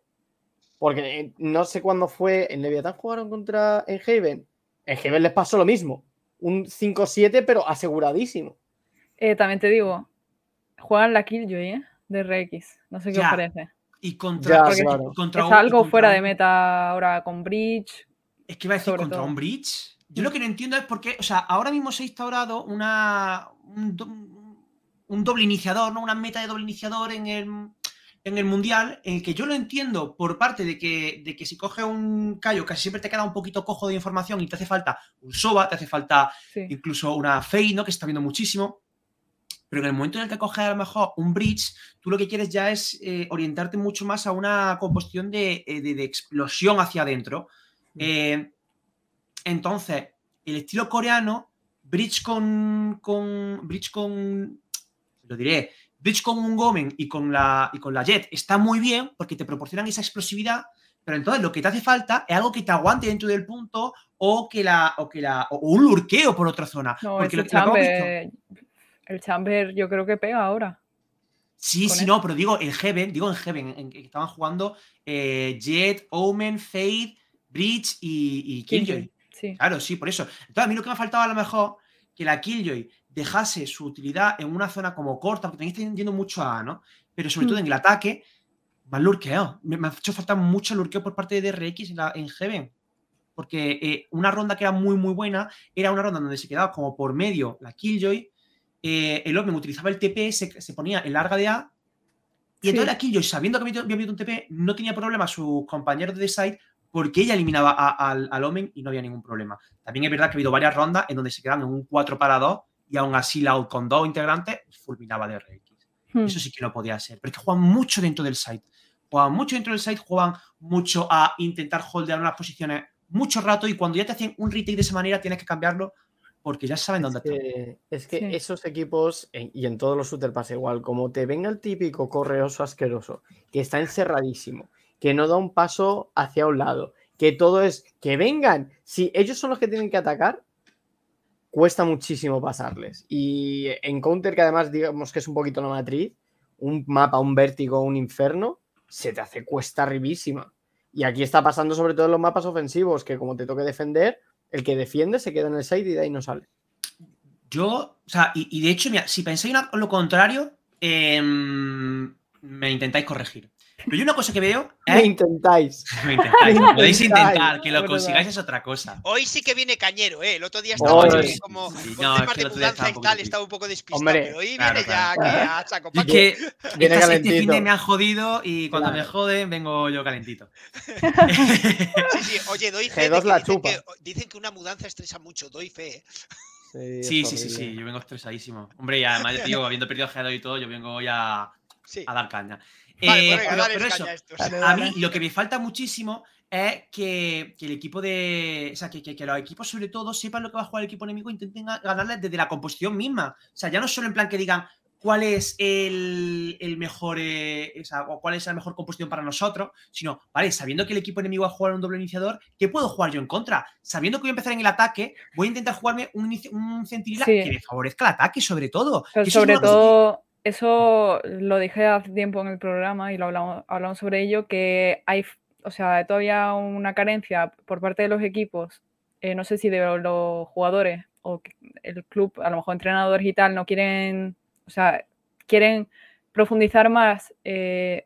Porque eh, no sé cuándo fue. ¿En Leviatán jugaron contra en Haven? En Haven les pasó lo mismo. Un 5-7, pero aseguradísimo. Eh, también te digo, juegan la Killjoy, ¿eh? De RX. No sé qué Ya, os parece. Y contra. Ya, claro. contra un- algo contra fuera de meta ahora con Bridge. Es que iba a decir contra todo. un bridge. Yo Mm. lo que no entiendo es por qué, o sea, ahora mismo se ha instaurado una un, un doble iniciador, ¿no? Una meta de doble iniciador en el, en el mundial, en el que yo lo entiendo por parte de que, de que si coges un callo casi siempre te queda un poquito cojo de información y te hace falta un soba, te hace falta Sí. incluso una Fade, ¿no? Que se está viendo muchísimo. Pero en el momento en el que coges a lo mejor un bridge, tú lo que quieres ya es eh, orientarte mucho más a una composición de, eh, de- de explosión hacia adentro. Eh, entonces, el estilo coreano, bridge con, con. Bridge con. Lo diré. Bridge con un Gomen y con, la, y con la Jet está muy bien porque te proporcionan esa explosividad. Pero entonces lo que te hace falta es algo que te aguante dentro del punto o que la. o que la. o un lurqueo por otra zona. No, porque lo, chamber, el chamber yo creo que pega ahora. Sí, sí, no, pero digo en Heaven, digo en Heaven, en que estaban jugando eh, Jet, Omen, Fade, Bridge y, y Killjoy. Sí. Claro, sí, por eso. Entonces, a mí lo que me ha faltado a lo mejor que la Killjoy dejase su utilidad en una zona como corta, porque también está yendo mucho a A, ¿no? Pero sobre Mm. todo en el ataque, más lurqueo. Me, me ha hecho falta mucho lurqueo por parte de DRX en, la- en Heaven. Porque eh, una ronda que era muy, muy buena era una ronda donde se quedaba como por medio la Killjoy. eh, el Omen utilizaba el TP, se, se ponía en larga de A. Y entonces la Killjoy, sabiendo que había había habido un TP, no tenía problema a sus compañeros de Side porque ella eliminaba a- al, al Omen y no había ningún problema. También es verdad que ha habido varias rondas en donde se quedan en un 4 para 2 y aún así Loud con dos integrantes fulminaba de RX. Hmm. Eso sí que no podía ser. Pero es que juegan mucho dentro del site. Juegan mucho dentro del site, juegan mucho a intentar holdear unas posiciones mucho rato y cuando ya te hacen un retake de esa manera tienes que cambiarlo porque ya saben dónde Es están. que, es que Sí. esos equipos, y en todos los shooters pasa igual, como te venga el típico correoso asqueroso, que está encerradísimo, que no da un paso hacia un lado, que todo es que vengan. Si ellos son los que tienen que atacar, cuesta muchísimo pasarles. Y en Counter, que además digamos que es un poquito la matriz, un mapa, un vértigo, un inferno, se te hace cuesta arribísima. Y aquí está pasando sobre todo en los mapas ofensivos, que como te toque defender, el que defiende se queda en el side y de ahí no sale. Yo, o sea, y, de hecho, mira, si pensáis lo contrario, em, me intentáis corregir. Pero yo una cosa que veo Me es... intentáis. Me intentáis, Me podéis intentáis. intentar, que lo consigáis es otra cosa. Hoy sí que viene cañero, ¿eh? El otro día estaba como Sí, con no, es temas que de mudanza estaba y tal, estaba un poco despistado, Hombre, pero hoy claro, viene claro. ya que a saco Y que Viene estas- este fin de calentito. me han jodido y cuando Claro. me joden vengo yo calentito. Sí, sí, oye, doy fe de G2 que la dicen, chupa. que, dicen que una mudanza estresa mucho, doy fe. ¿eh? Sí, sí, sí, sí, yo vengo estresadísimo. Hombre, y además, digo, habiendo perdido G2 y todo, yo vengo ya Sí. a dar caña. Vale, Eh, pero- pero eso, a mí lo que me falta muchísimo es que, que el equipo de. O sea, que, que- que los equipos, sobre todo, sepan lo que va a jugar el equipo enemigo e intenten ga- ganarles desde la composición misma. O sea, ya no solo en plan que digan cuál es el, el mejor. eh, o, sea, o cuál es la mejor composición para nosotros, sino, vale, sabiendo que el equipo enemigo va a jugar un doble iniciador, ¿qué puedo jugar yo en contra? Sabiendo que voy a empezar en el ataque, voy a intentar jugarme un, un centinela Sí. que me favorezca el ataque, sobre todo. Pero Que sobre todo, eso lo dije hace tiempo en el programa y lo hablamos, hablamos sobre ello, que hay, o sea, todavía una carencia por parte de los equipos, eh, no sé si de los jugadores o el club, a lo mejor entrenadores y tal, no quieren, o sea, quieren profundizar más, eh,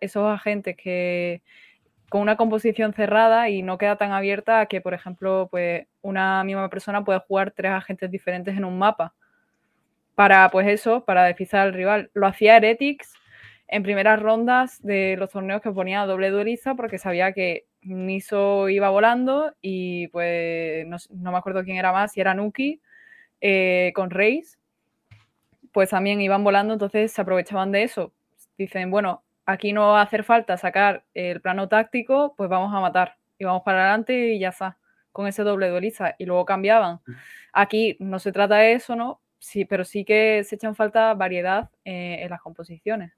esos agentes que con una composición cerrada y no queda tan abierta que, por ejemplo, pues una misma persona pueda jugar tres agentes diferentes en un mapa para, pues eso, para despistar al rival. Lo hacía Heretics en primeras rondas de los torneos que ponía doble dueliza porque sabía que Niso iba volando y pues no me acuerdo quién era más, si era Nuki eh, con Reis, pues también iban volando, entonces se aprovechaban de eso. Dicen, bueno, aquí no va a hacer falta sacar el plano táctico, pues vamos a matar y vamos para adelante y ya está. con ese doble duelista y luego cambiaban. Mm. Aquí no se trata de eso, ¿no? Sí, pero sí que se echan falta variedad eh, en las composiciones.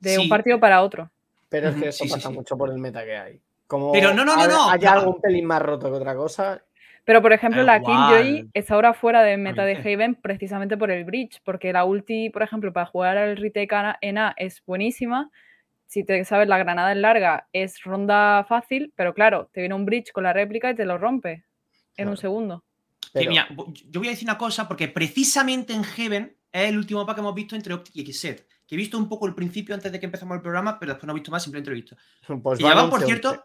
De un partido para otro. Pero es que eso sí, pasa sí. mucho por el meta que hay. Como Pero no, no, no, hay- no, haya no. algún pelín más roto que otra cosa. Pero, por ejemplo, la Killjoy igual. está ahora fuera de meta de. Haven precisamente por el bridge, porque la ulti, por ejemplo, para jugar al retake en A es buenísima. Si te sabes, la granada en larga es ronda fácil, pero claro, te viene un bridge con la réplica y te lo rompe en un Claro. Que mira, yo voy a decir una cosa, porque precisamente en Heaven es el último mapa que hemos visto entre Optic y Xset. Que he visto un poco el principio antes de que empezamos el programa, pero después no he visto más, simplemente lo he visto. pues Y va llevaban, por 11-11. cierto.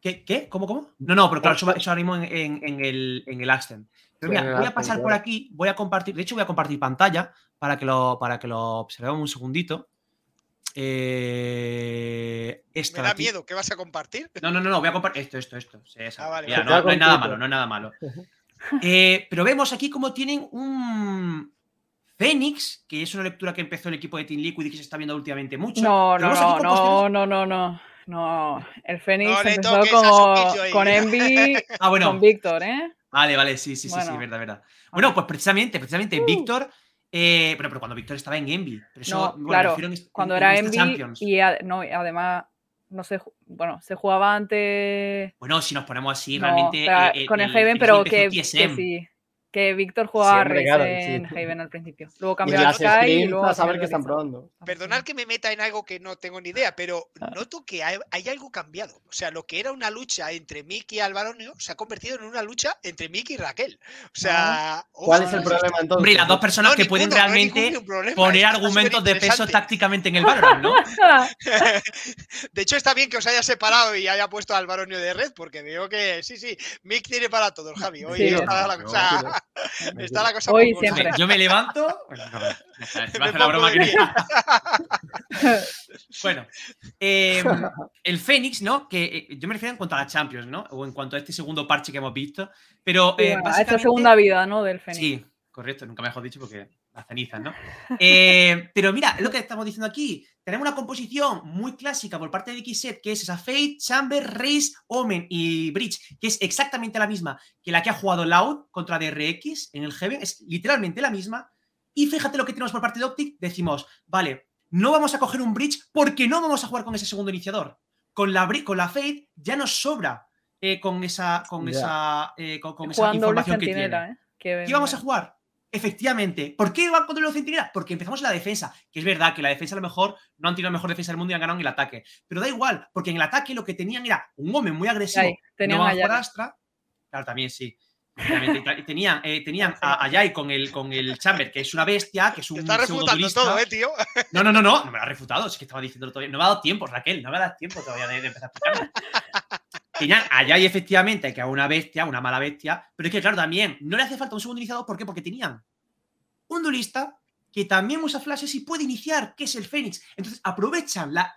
¿Qué? ¿Qué? ¿Cómo, cómo? No, no, pero claro, eso, eso ahora mismo en, en- en el, en el Accent. Pero mira, voy a pasar por aquí, voy a compartir, de hecho voy a compartir pantalla para que lo, para que lo observemos un segundito. Eh, esta Me da aquí. miedo. ¿Qué vas a compartir? No, no, no, no, voy a compartir esto, esto, esto. Sí. Ah, vale, Mira, vale. no, no es nada malo, no es nada malo. Eh, pero vemos aquí como tienen un Fénix, que es una lectura que empezó el equipo de Team Liquid y que se está viendo últimamente mucho. No, no, no, no, no, no, no. No, el Fénix No empezó como, con Envy, Ah, bueno, con Víctor, ¿eh? vale, vale, sí, sí, sí, sí, Bueno. verdad, verdad. Bueno, pues precisamente, precisamente Uh. Víctor, eh, pero, pero cuando Víctor estaba en Envy. Pero eso, No, bueno, claro, refiero en est- Cuando en- era en esta Envy Champions. y no, y además, no sé, bueno, se jugaba antes Bueno, si nos ponemos así, no, realmente. pero eh, con el, el Haven, pero que, que sí, que Víctor jugaba en sí. Haven al principio. Luego Y cambió a Sky y luego a saber qué están probando. Perdonad que me meta en algo que no tengo ni idea, pero Ah. noto que hay, hay algo cambiado. O sea, lo que era una lucha entre Mickey y Alvaronio se ha convertido en una lucha entre Mickey y Raquel. O sea, ¿Cuál ojo, es el problema entonces? Hombre, las dos personas No, que ninguno, pueden no realmente ningún problema, poner argumentos de peso tácticamente en el Valorant, ¿no? De hecho, está bien que os haya separado y haya puesto a Alvaronio de red, porque veo que sí, sí, Mick tiene para todos, Javi. Hoy Sí. está, la cosa, está la cosa Hoy siempre. Yo me levanto. Bueno, no, la broma que eh, el Fénix, ¿no? Que eh, yo me refiero en cuanto a la Champions, ¿no? O en cuanto a este segundo parche que hemos visto. Pero Sí, eh, bueno, esta segunda vida, ¿no? Del Fénix. Sí, correcto, nunca mejor dicho porque las cenizas, ¿no? Eh, pero mira, es lo que estamos diciendo aquí. Tenemos una composición muy clásica por parte de Xset, que es esa Fate, Chamber, Race, Omen y Bridge, que es exactamente la misma que la que ha jugado Loud contra DRX en el Heaven, es literalmente la misma. Y fíjate lo que tenemos por parte de Optic, decimos, vale, no vamos a coger un Bridge porque no vamos a jugar con ese segundo iniciador. Con la, con la Fate ya nos sobra eh, con esa, con Ya. esa, eh, con, con esa información que tiene. ¿eh? ¿Qué vamos a jugar? Efectivamente. ¿Por qué van contra los centinelas? Porque empezamos la defensa. Que es verdad que la defensa a lo mejor no han tenido la mejor defensa del mundo y han ganado en el ataque. Pero da igual, porque en el ataque lo que tenían era un hombre muy agresivo. Tenían no a. Astra. Claro, también sí. Tenían, eh, tenían a, a Yai con el, con el Chamber, que es una bestia, que es Te un está refutando todo, ¿eh, tío? No, no, no, no, no me lo ha refutado, es que estaba diciéndolo todavía. No me ha dado tiempo, Raquel, no me ha dado tiempo todavía de, de empezar a explicarlo. Tenían a Yai, efectivamente, que es una bestia, una mala bestia, pero es que, claro, también no le hace falta un segundo iniciador, ¿por qué? Porque tenían un duelista que también usa flashes y puede iniciar, que es el Fénix. Entonces aprovechan las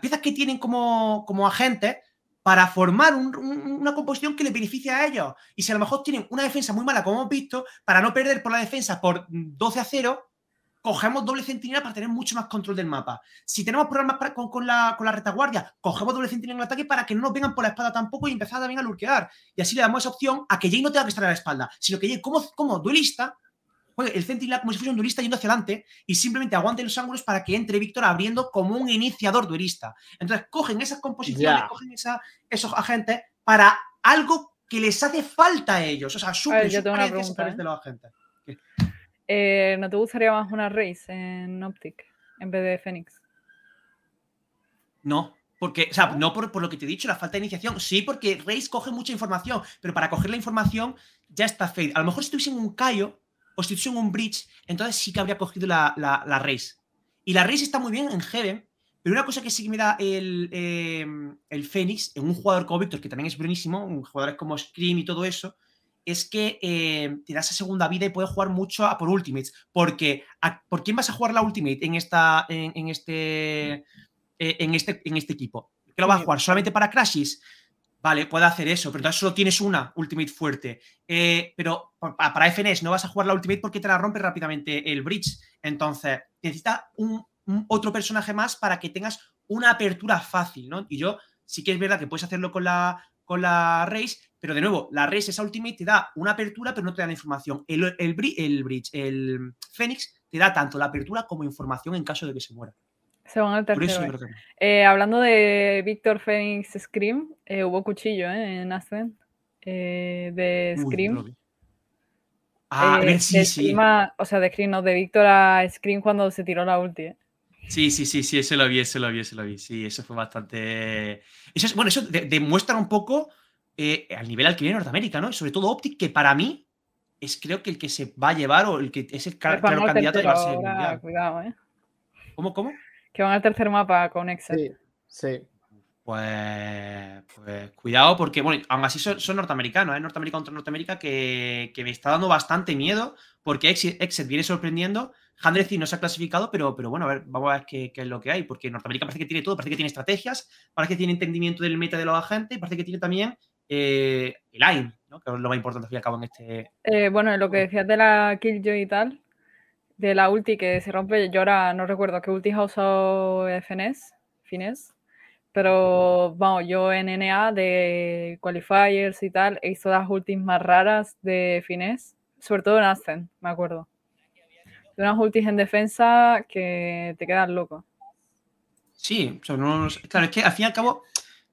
piezas que tienen como, como agentes para formar un- un- una composición que les beneficie a ellos. Y si a lo mejor tienen una defensa muy mala, como hemos visto, para no perder por la defensa por 12 a 0, cogemos doble centinela para tener mucho más control del mapa. Si tenemos problemas para- con, con la, con la retaguardia, cogemos doble centinela en el ataque para que no nos vengan por la espalda tampoco y empezar también a lurkear. Y así le damos esa opción a que Jay no tenga que estar a la espalda, sino que Jay, como, como duelista, juegue el centinela como si fuese un duelista yendo hacia adelante y simplemente aguante los ángulos para que entre Víctor abriendo como un iniciador duelista. Entonces cogen esas composiciones, cogen esa- esos agentes para algo que les hace falta a ellos. O sea, suplen yo sus de los agentes. Eh, ¿No te gustaría más una Race en Optic en vez de Fénix? No, porque, o sea, no por, por lo que te he dicho, la falta de iniciación. Sí, porque Reis coge mucha información, pero para coger la información ya está Fade. A lo mejor si estuviese en un Cayo o si estuviese en un Bridge, entonces sí que habría cogido la, la, la Reis. Y la Reis está muy bien en Heaven, pero una cosa que sí que me da el, eh, el Fénix en un jugador como Víctor, que también es buenísimo, un jugadores como Scream y todo eso, es que eh, te da esa segunda vida y puedes jugar mucho a por Ultimates. Porque, a- ¿por quién vas a jugar la Ultimate en, esta, en, en este, eh, en, este, en este equipo? ¿Que lo vas a jugar solamente para Crashes? Vale, puede hacer eso, pero entonces solo tienes una Ultimate fuerte. Eh, pero pa- pa- para FNS no vas a jugar la Ultimate porque te la rompe rápidamente el Bridge. Entonces, necesitas un, un otro personaje más para que tengas una apertura fácil, ¿no? Y yo sí que es verdad que puedes hacerlo con la, con la Race, pero de nuevo, la Race, esa Ultimate, te da una apertura, pero no te da la información. El, el, bri- el Bridge, el Fénix, te da tanto la apertura como información en caso de que se muera. Se van al tercero. eh. que- Eh, hablando de Víctor Phoenix Scream, eh, hubo cuchillo eh, en Ascent de Uy, Scream. vi. Ah, a ver, sí, sí. O sea, de Scream, no, de Víctor a Scream cuando se tiró la ulti. eh. Sí, sí, sí, sí, eso lo vi, eso lo vi, eso lo vi. Sí, eso fue bastante. Eso es, bueno, eso de- demuestra un poco eh, al nivel al que viene Norteamérica, ¿no? Y sobre todo Optic, que para mí es creo que el que se va a llevar o el que es el claro candidato a tercero llevarse el mundial. cuidado, eh. ¿Cómo, cómo? Que van al tercer mapa con Excel. Sí, sí. Pues, pues cuidado, porque bueno, aún así son, son norteamericanos, ¿eh? Norteamérica contra Norteamérica, que, que me está dando bastante miedo, porque Exit, Exit viene sorprendiendo. Handrezi no se ha clasificado, pero, pero bueno, a ver, vamos a ver qué, qué es lo que hay, porque Norteamérica parece que tiene todo, parece que tiene estrategias, parece que tiene entendimiento del meta de los agentes, parece que tiene también eh, el AIM, ¿no? que es lo más importante al fin y al cabo en este. Eh, bueno, lo que decías de la Killjoy y tal, de la ulti que se rompe, yo ahora no recuerdo qué ulti ha usado Fines, Fines, pero vamos, yo en NA de qualifiers y tal he visto las ultis más raras de Fines, sobre todo en Ascent, me acuerdo. De unas ultis en defensa que te quedas loco. Sí, o sea, no- claro, es que al fin y al cabo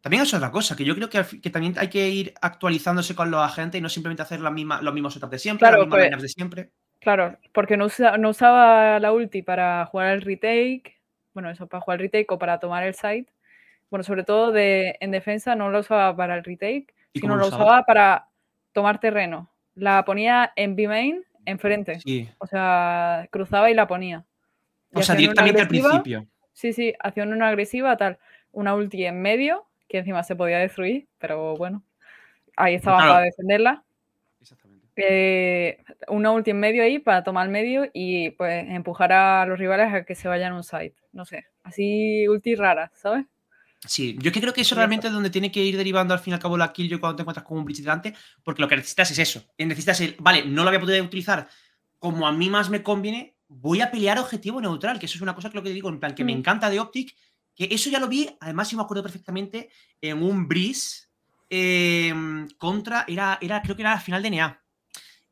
también es otra cosa, que yo creo que, también hay que ir actualizándose con los agentes y no simplemente hacer la misma, los mismos setups de siempre, Claro, las mismas pues- de siempre. Claro, porque no, usa- no usaba la ulti para jugar el retake, bueno, eso, para jugar el retake o para tomar el site. Bueno, sobre todo de, en defensa no lo usaba para el retake, ¿Y sino lo usaba? usaba para tomar terreno. La ponía en B-main, enfrente. Sí. O sea, cruzaba y la ponía. Y O sea, directamente al principio. Sí, sí, hacían una agresiva, tal. Una ulti en medio, que encima se podía destruir, pero bueno, ahí estaba Claro. para defenderla. Exactamente. Eh, una ulti en medio ahí para tomar el medio y pues empujar a los rivales a que se vayan a un site. No sé, así ulti raras, ¿sabes? Sí, yo es que creo que eso realmente es donde tiene que ir derivando al fin y al cabo la kill cuando te encuentras con un bridge delante, porque lo que necesitas es eso. Necesitas el, vale, no lo voy a poder utilizar como a mí más me conviene, voy a pelear objetivo neutral, que eso es una cosa que lo que digo, en plan, que me Mm. encanta de Optic, que eso ya lo vi, además yo me acuerdo perfectamente, en un Breeze eh, contra, era, era, creo que era la final de NA.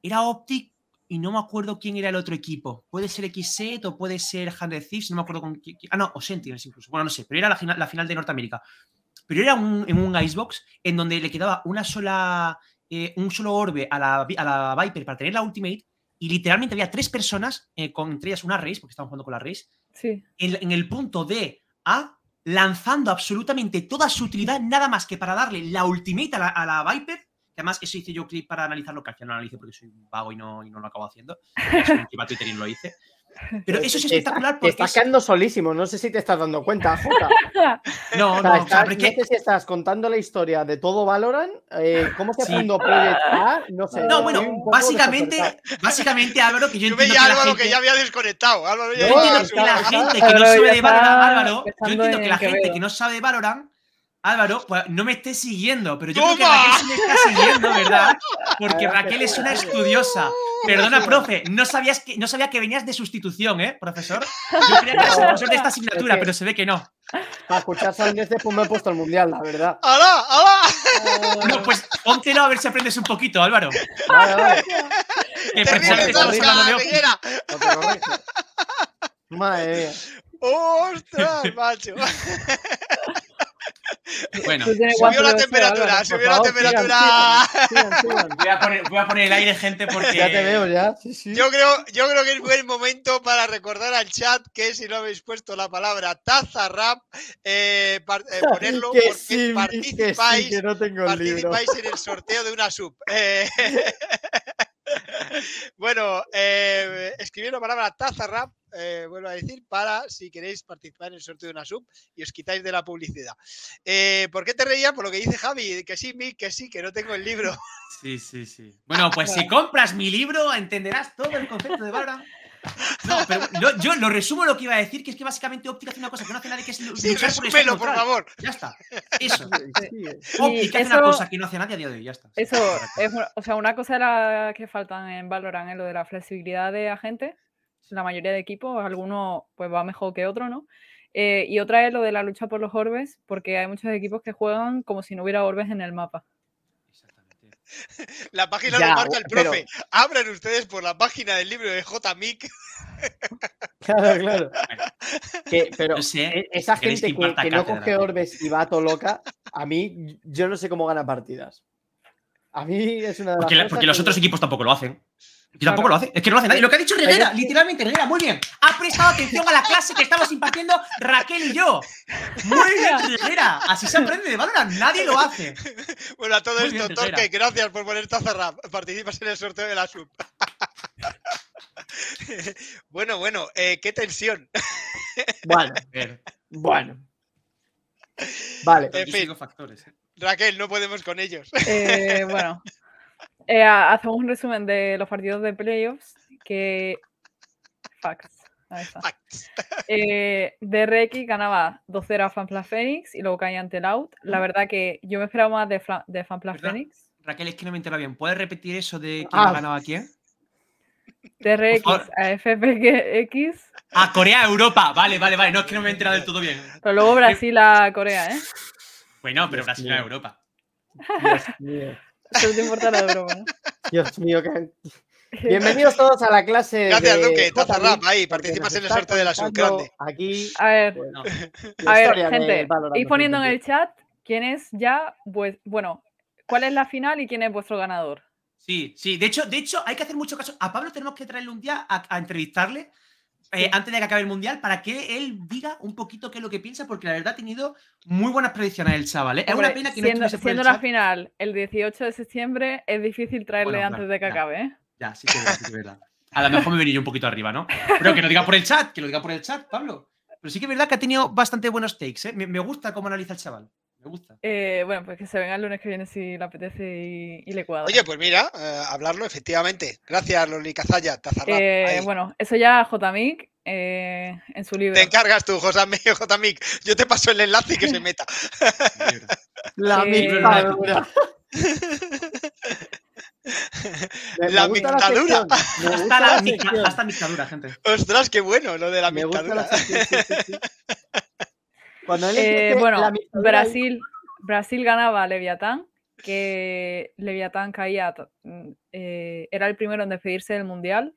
Era Optic y no me acuerdo quién era el otro equipo. Puede ser XSET o puede ser 100 Thieves, no me acuerdo con quién. Ah, no, o Sentinels incluso. Bueno, no sé, pero era la final, la final de Norteamérica. Pero era un, en un Icebox en donde le quedaba una sola, eh, un solo orbe a la, a la Viper para tener la ultimate y literalmente había tres personas, eh, con entre ellas una Race, porque estaban jugando con la Race, Sí. en, en el punto de A, lanzando absolutamente toda su utilidad, nada más que para darle la ultimate a la, a la Viper. Que además, eso hice yo clip para analizarlo, que al final no analice porque soy un vago y no, y no lo acabo haciendo. Un clip a Twitter y no lo hice. Pero eso es Te espectacular Te porque. estás es- quedando solísimo, no sé si te estás dando cuenta, Jota. No, O sea, no, o sea, estás- pero es no sé si estás contando la historia de todo Valorant, eh, cómo se Sí. fundó Project A, no sé. No, bueno, básicamente, básicamente, Álvaro, que yo Yo entiendo veía a que la Álvaro gente, que ya había desconectado. Álvaro ya yo No, entiendo que la gente que no sabe de Valorant, Álvaro, yo entiendo que la gente que no sabe de Valorant, Álvaro, pues no me esté siguiendo, pero yo creo que. Raquel sí me está siguiendo, ¿verdad? Porque Ahora Raquel que es una estudiosa. Perdona, profe, no sabías que no sabía que venías de sustitución, ¿eh, profesor? Yo creía que eras el profesor de esta asignatura, pero se ve que no. Para escuchar sandeces, pues me he puesto el mundial, la verdad. ¡Hala! ¡Hala! No, pues póntelo a ver si aprendes un poquito, Álvaro. Vale, vale, Que ¡Te precisamente ríes, estamos hablando de. Madre mía. ¡Ostras, macho! Bueno, Subió la temperatura, subió la temperatura. Voy a poner, voy a poner el aire, gente, porque. Ya te veo, ya. Sí, sí. Yo creo, yo creo que es buen momento para recordar al chat que si no habéis puesto la palabra taza rap, eh, par- eh, ponerlo que porque sí, que sí, participáis, que no tengo el libro. participáis en el sorteo de una sub. Eh, bueno, eh, escribid la palabra taza rap, eh, vuelvo a decir, para si queréis participar en el sorteo de una sub y os quitáis de la publicidad. Eh, ¿Por qué te reías? Por lo que dice Javi, que sí, Mick, que sí, que no tengo el libro. Sí, sí, sí. Bueno, pues si compras mi libro, entenderás todo el concepto de Valorant. No, pero lo- yo lo resumo lo que iba a decir, que es que básicamente Optic hace una cosa que no hace nadie, que es lu- Sí, luchar por el resúmelo, por neutral. favor. Ya está. Eso. Sí, sí. Optic hace una cosa que no hace nadie a día de hoy, ya está. Eso es, o sea, una cosa de que faltan en Valorant es lo de la flexibilidad de agentes. La mayoría de equipos, algunos pues va mejor que otro, ¿no? Eh, y otra es lo de la lucha por los orbes, porque hay muchos equipos que juegan como si no hubiera orbes en el mapa. Exactamente. La página Ya, lo marca el pero- profe. Abran ustedes por la página del libro de JMIC. Claro, claro. Que- pero No sé, e- esa gente que que, imparta que no coge orbes y va todo loca, a mí yo no sé cómo gana partidas. A mí es una de las Porque, cosas porque los otros equipos tampoco lo hacen. Y tampoco Claro. lo hacen. Es que no lo hace nadie. Lo que ha dicho que- literalmente Reguera, muy bien. Ha prestado atención a la clase que estamos impartiendo Raquel y yo. Muy bien, Reguera. Así se aprende de Valorant. Nadie lo hace. Bueno, a todo Muy esto, Torque, gracias por poner Tazarrap. Participas en el sorteo de la sub. bueno, bueno, eh, qué tensión. Bueno, A bueno. Vale. En fin. sigo factores. eh. Raquel, no podemos con ellos. Eh, bueno, eh, ha- hacemos un resumen de los partidos de playoffs que... Facts. Ahí está. Facts. Eh, DRX ganaba 2-0 a Fanfla Phoenix y luego caía ante Loud. La verdad que yo me esperaba más de, Fla- de ¿Verdad? Phoenix. Raquel, es que no me entera bien. ¿Puedes repetir eso de quién Ah. ha ganado a quién? Favor. a FPX, A Corea, Europa. Vale, vale, vale. No es que no me he enterado del todo bien. pero luego Brasil a Corea, ¿eh? Bueno, pero Dios Brasil a Europa. Dios mío. Solo te importa la ¿no? Dios mío, que- Bienvenidos todos a la clase. Gracias, de Duque. JMIC, Tazarrap, ahí, participas en el sorteo de la sub, contando grande. Aquí. A ver, a ver, gente, ir poniendo en el 2021. chat quién es ya, pues, bueno, cuál es la final y quién es vuestro ganador. Sí, sí. De hecho, de hecho, hay que hacer mucho caso. A Pablo tenemos que traerle un día a, a entrevistarle eh, antes de que acabe el mundial para que él diga un poquito qué es lo que piensa, porque la verdad ha tenido muy buenas predicciones el chaval. ¿eh? Es una pena que no siendo, estuviese por el siendo la chat. final el 18 de septiembre, es difícil traerle Bueno, antes claro, de que ya. acabe, ¿eh? Ya, sí que, es verdad, sí que es verdad. A lo mejor me venía yo un poquito arriba, ¿no? Pero que lo diga por el chat, que lo diga por el chat, Pablo. Pero sí que es verdad que ha tenido bastante buenos takes, ¿eh? Me, me gusta cómo analiza el chaval. Me gusta. Eh, Bueno, pues que se venga el lunes que viene si le apetece y, y le cuadra. Oye, pues mira, eh, hablarlo, efectivamente. Gracias, Loli Cazalla. Eh, bueno, eso ya JMIC eh, en su libro. Te encargas tú, Josamic, JMIC. Yo te paso el enlace y que se meta. La dictadura. Me- La me dictadura. Hasta la, hasta dictadura, gente. Ostras, qué bueno lo de la Me gusta la dictadura. sección, sí, sí, sí. Cuando él Eh, bueno, la Brasil, Brasil ganaba a Leviatán, que Leviatán caía, mm, eh, era el primero en despedirse del Mundial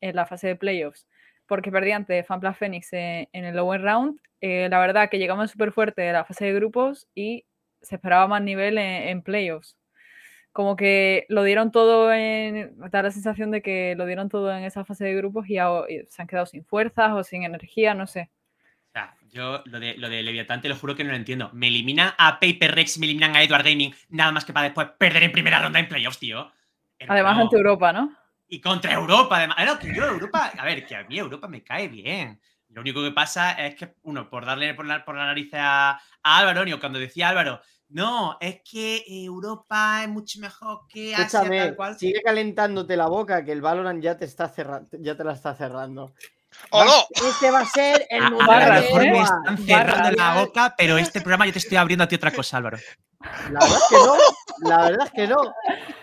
en la fase de playoffs, porque perdía ante Fanpla Phoenix en, en el lower round. Eh, la verdad que llegaban súper fuerte de la fase de grupos y se esperaba más nivel en, en playoffs. Como que lo dieron todo en. Da la sensación de que lo dieron todo en esa fase de grupos y se han quedado sin fuerzas o sin energía, no sé. Yo lo de, lo de Leviatán te lo juro que no lo entiendo. Me eliminan a Paper Rex, me eliminan a Edward Gaming, nada más que para después perder en primera ronda en playoffs, tío. Además, no. ante Europa, ¿no? Y contra Europa, además. No, que yo Europa, a ver, que a mí Europa me cae bien. Lo único que pasa es que, uno, por darle por la, por la nariz a, a Álvaro, Nio, cuando decía Álvaro, no, es que Europa es mucho mejor que Asia, Escúchame, tal cual. sigue calentándote la boca que el Valorant ya te está cerrando, ya te la está cerrando. ¡O no! Este va a ser el A- a mundial de mejor me. Edward. están cerrando la boca, pero este programa yo te estoy abriendo a ti otra cosa, Álvaro. La verdad es que no, la verdad es que no,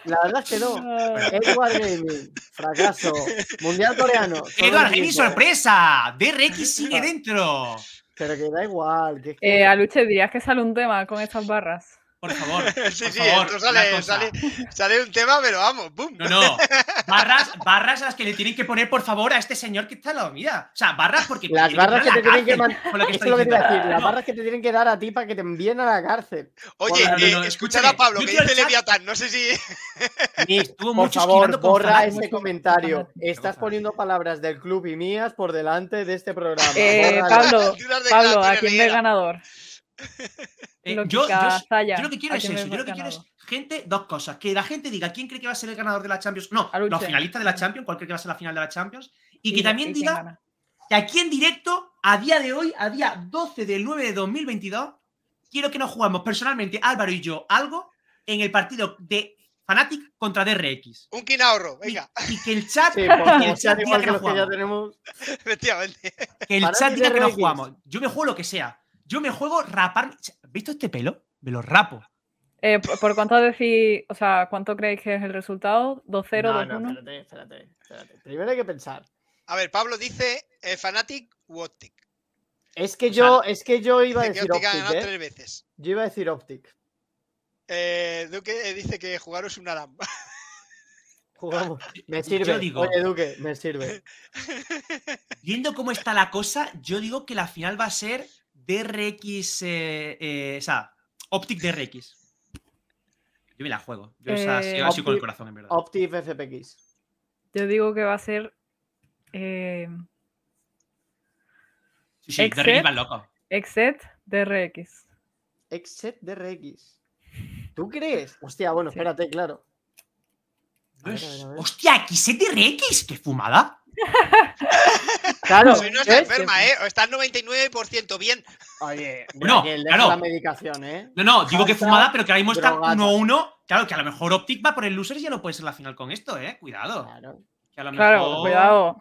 la verdad es que no. Ah, Edward Gaming, fracaso. Mundial coreano. un Gaming, sorpresa. DRX sigue dentro. Pero que da igual. Que es que- Eh, Aluche, dirías que sale un tema con estas barras. Por favor. Sí, por sí, favor, esto sale, sale, sale un tema, pero vamos, ¡boom! No, no. Barras, barras a las que le tienen que poner, por favor, a este señor que está a la mía. O sea, barras porque. Las barras que te tienen que cárcel, man- con lo que es lo te iba a diciendo. decir, las No, barras que te tienen que dar a ti para que te envíen a la cárcel. Oye, no, no, eh, escuchad a Pablo, que dice Leviatán, no sé si... Estuvo Por mucho favor, borra ese comentario. Estás poniendo palabras del club y mías por delante de este programa. Eh. Pablo, Pablo, ¿a quién Higuera. ganador? Eh, yo, yo- lo que quiero ¿a es eso. Yo lo que quiero es gente, dos cosas. Que la gente diga quién cree que va a ser el ganador de la Champions. No, los finalistas de la Champions, cuál cree que va a ser la final de la Champions. Y que también y diga que aquí en directo, a día de hoy, a día 12 del 9 de 2022, quiero que nos jugamos personalmente, Álvaro y yo, algo en el partido de Fnatic contra DRX. Un quinahorro, venga, y que el chat, Sí, que por el chat diga que que nos los que ya jugamos. tenemos. efectivamente. Que el chat diga que nos jugamos. Yo me juego lo que sea. Yo me juego rapar. ¿Has visto este pelo? Me lo rapo. Eh, ¿por, cuánto decís, o sea, cuánto creéis que es el resultado? ¿2-0, No, 2-1? no, espérate, espérate, espérate. Primero hay que pensar. A ver, Pablo dice eh, Fanatic u Optic. Es que O sea, yo, es que yo iba a que decir Optic ¿eh? tres veces. Yo iba a decir Optic. Eh, Duque eh, dice que jugaros una LAM. Jugamos. Me Yo sirve. digo- Oye, Duque, me sirve. Viendo cómo está la cosa, yo digo que la final va a ser DRX. eh, eh, o sea, Optic DRX. Yo me la juego. Yo sí, Eh, así con el corazón, en verdad. Optic FFPX. Yo digo que va a ser. eh, Sí, sí, Except- DRX va loco. Exet DRX. Except DRX. ¿Tú crees? Hostia, bueno, Sí. espérate, claro. A ver, a ver, es- a ver. ¡Hostia! ¡Qué fumada! Claro, no está enferma, ¿eh? Está al 99% bien. Oye, Bueno, Miguel, deja claro. la medicación, ¿eh? No, no, digo que fumada, pero que ahora mismo está drogata. 1-1. Claro, que a lo mejor Optic va por el losers y ya no puede ser la final con esto, ¿eh? Cuidado. Claro. Que a lo Claro, mejor- cuidado.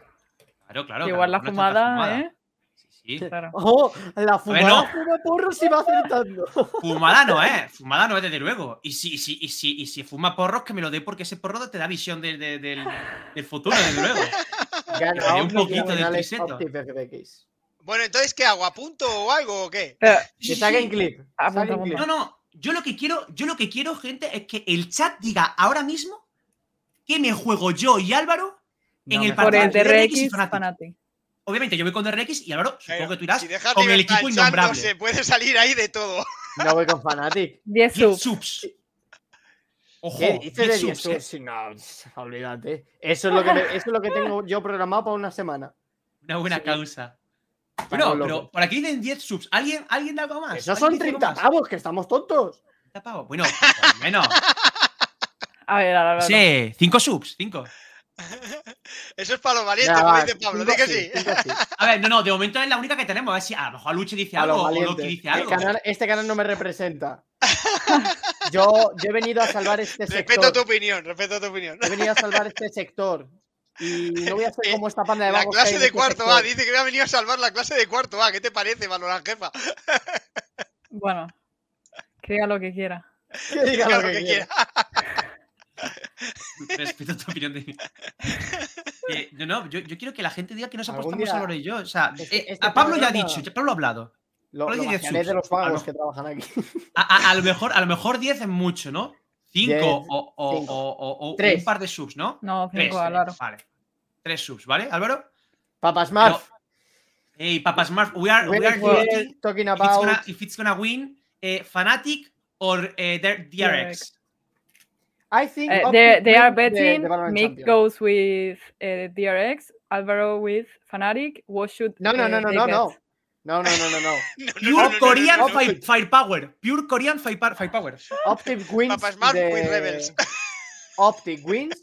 Claro, claro. que Igual la no fumada, ¿eh? Sí, sí. Claro. Oh, la fumada no. fuma porros y va acertando. Fumada no es, fumada no es, desde luego. Y si, y si, y si, y si fuma porros, que me lo dé porque ese porro te da visión de- de- del, del futuro, desde luego. Gana un poquito de. Bueno, entonces, ¿qué hago? ¿Apunto o algo o qué? Sí, Que saquen clip. Clip. No, no. Yo lo que quiero, yo lo que quiero, gente, es que el chat diga ahora mismo que me juego yo y Álvaro en No el partido el de DRX y. Fanatic. Obviamente, yo voy con DRX y Álvaro, supongo Pero que tú irás si con el equipo al chat, no innombrable. se puede salir ahí de todo. No voy con Fnatic. 10 10 subs. subs. Ojo, ¿Qué dices de 10 10 subs, eh. No, olvídate. Eso es, lo que eso es lo que tengo yo programado para una semana. Una buena Sí. causa. Locos. pero por aquí dicen 10 subs. ¿Alguien, ¿alguien da algo más? Esos son ¿Alguien dice algo 30 más? pavos, que estamos tontos. 30 pavos. Bueno, por lo menos. A ver, ahora, ahora. Sí, 5 subs, 5. Eso es para los valientes, como dice Pablo. cinco Di que sí. A ver, no, no, de momento es la única que tenemos. A ver si a lo mejor Luchi dice A algo o. Loki dice algo. canal- este canal no me representa. Yo, yo he venido a salvar este Respeto sector. tu opinión, respeto tu opinión. He venido a salvar este sector. Y no voy a ser Eh, como esta panda de La clase de este cuarto sector. A, dice que me ha venido a salvar la clase de cuarto A. ¿Qué te parece, Valorant jefa? Bueno, que diga lo que quiera. Que diga Diga lo que quiera. Respeto tu opinión de mí. Eh, no, no, yo, yo quiero que la gente diga que nos apostamos día- a Lore y yo. O sea, Este- eh, este a Pablo ya ha dicho, ya Pablo ha hablado. Lo, de los vagos Ah, que trabajan aquí. A, a- a lo mejor, a lo mejor 10 es mucho, ¿no? 5 Diez, o, o- cinco. o- o- o Tres. un par de subs, ¿no? No, Tres, 5, Álvaro. Vale. Tres subs, ¿vale, Álvaro? Papa Smart. Hey, Papa Smart, we are, we are here talking if it's, about. gonna, if it's gonna win eh, Fnatic or eh, DRX. I think. Uh, Optic they, they are the- betting. the Mick champion. goes with uh, DRX, Alvaro with Fanatic. What should No, no, uh, no, no, no, get? No. No, no, no, no, no. No, no, Pure no, no, no, Korean firepower. Pure Korean fire- firepower. Optic wins. Papa Smart with Rebels. Optic wins.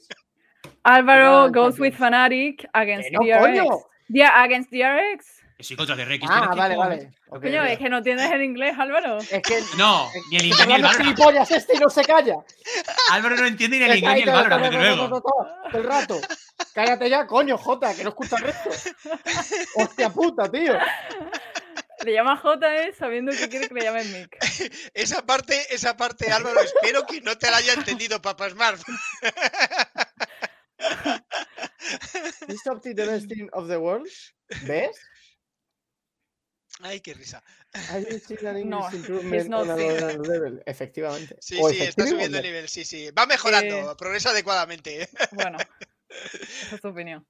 Alvaro Valorant goes with. Fanatic against DRX. coño. Yeah, against DRX. Soy contra DRX. Ah, vale, vale. Coño, ok. es que no tienes el inglés, Álvaro. Es que. No, ni el inglés ni el gilipollas este y no se calla. Álvaro no entiende ni el inglés ni el todo, desde luego. todo, el rato. Cállate ya, coño, Jota, que no escucha el resto. Hostia puta, tío. Le llama J sabiendo que quiere que le llamen Mick. Esa parte, esa parte, Álvaro, espero que no te la haya entendido Papa Smart. Is Optic the best team of the world? ¿Ves? Ay, qué risa. No, lower level? Efectivamente. Sí, O sí, está subiendo el nivel, sí, sí. Va mejorando, Eh, progresa adecuadamente. ¿eh? Bueno, esa es tu opinión.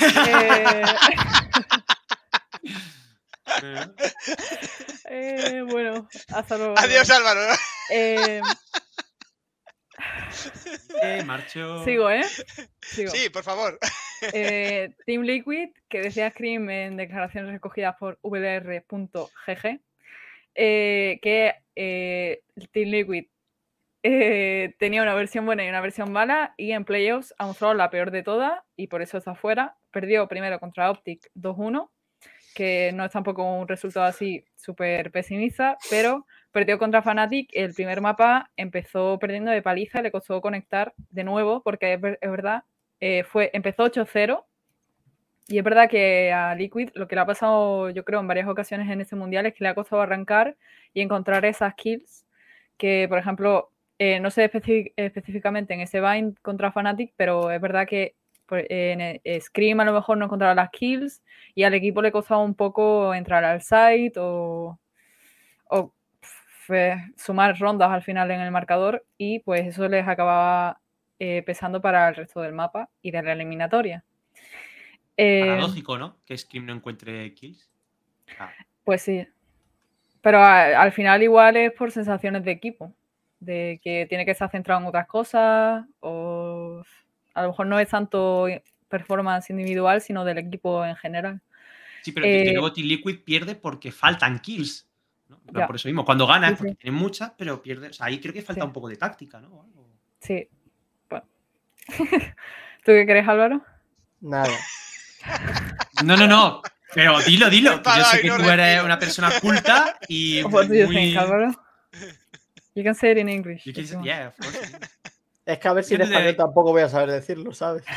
Eh, eh, bueno, hasta luego. Adiós, Álvaro. Eh, Eh, marcho. sigo, ¿eh? Sigo. Sí, por favor. Eh, Team Liquid, que decía Scream en declaraciones recogidas por vlr.gg, eh, que eh, Team Liquid tenía una versión buena y una versión mala, y en playoffs ha mostrado la peor de todas, y por eso está fuera. Perdió primero contra Optic 2-1, que no es tampoco un resultado así súper pesimista, pero perdió contra Fnatic. El primer mapa empezó perdiendo de paliza, le costó conectar de nuevo, porque es verdad eh, fue, empezó 8-0 y es verdad que a Liquid lo que le ha pasado, yo creo, en varias ocasiones en este mundial es que le ha costado arrancar y encontrar esas kills que, por ejemplo, eh, no sé específicamente en ese Bind contra Fnatic, pero es verdad que En eh, Scream a lo mejor no encontraba las kills y al equipo le costaba un poco entrar al site o, o sumar rondas al final en el marcador y pues eso les acababa eh, pesando para el resto del mapa y de la eliminatoria. Eh, Paradójico, ¿no? Que Scream no encuentre kills. Ah, Pues sí. Pero a- al final igual es por sensaciones de equipo, de que tiene que estar centrado en otras cosas o a lo mejor no es tanto performance individual, sino del equipo en general. Sí, pero que- que Eh, luego Team Liquid pierde porque faltan kills. Por eso mismo, cuando gana Sí, porque tiene muchas, pero pierde. O sea, ahí creo que falta Sí. un poco de táctica, ¿no? O algo. Sí. ¿Tú qué crees, Álvaro? Nada. No, no, no. Pero dilo, dilo. que yo sé que tú eres una persona culta y What do you muy... think, Álvaro? You can say it in English. You can say- yeah, of course. Es que a ver si en español tampoco voy a saber decirlo, ¿sabes?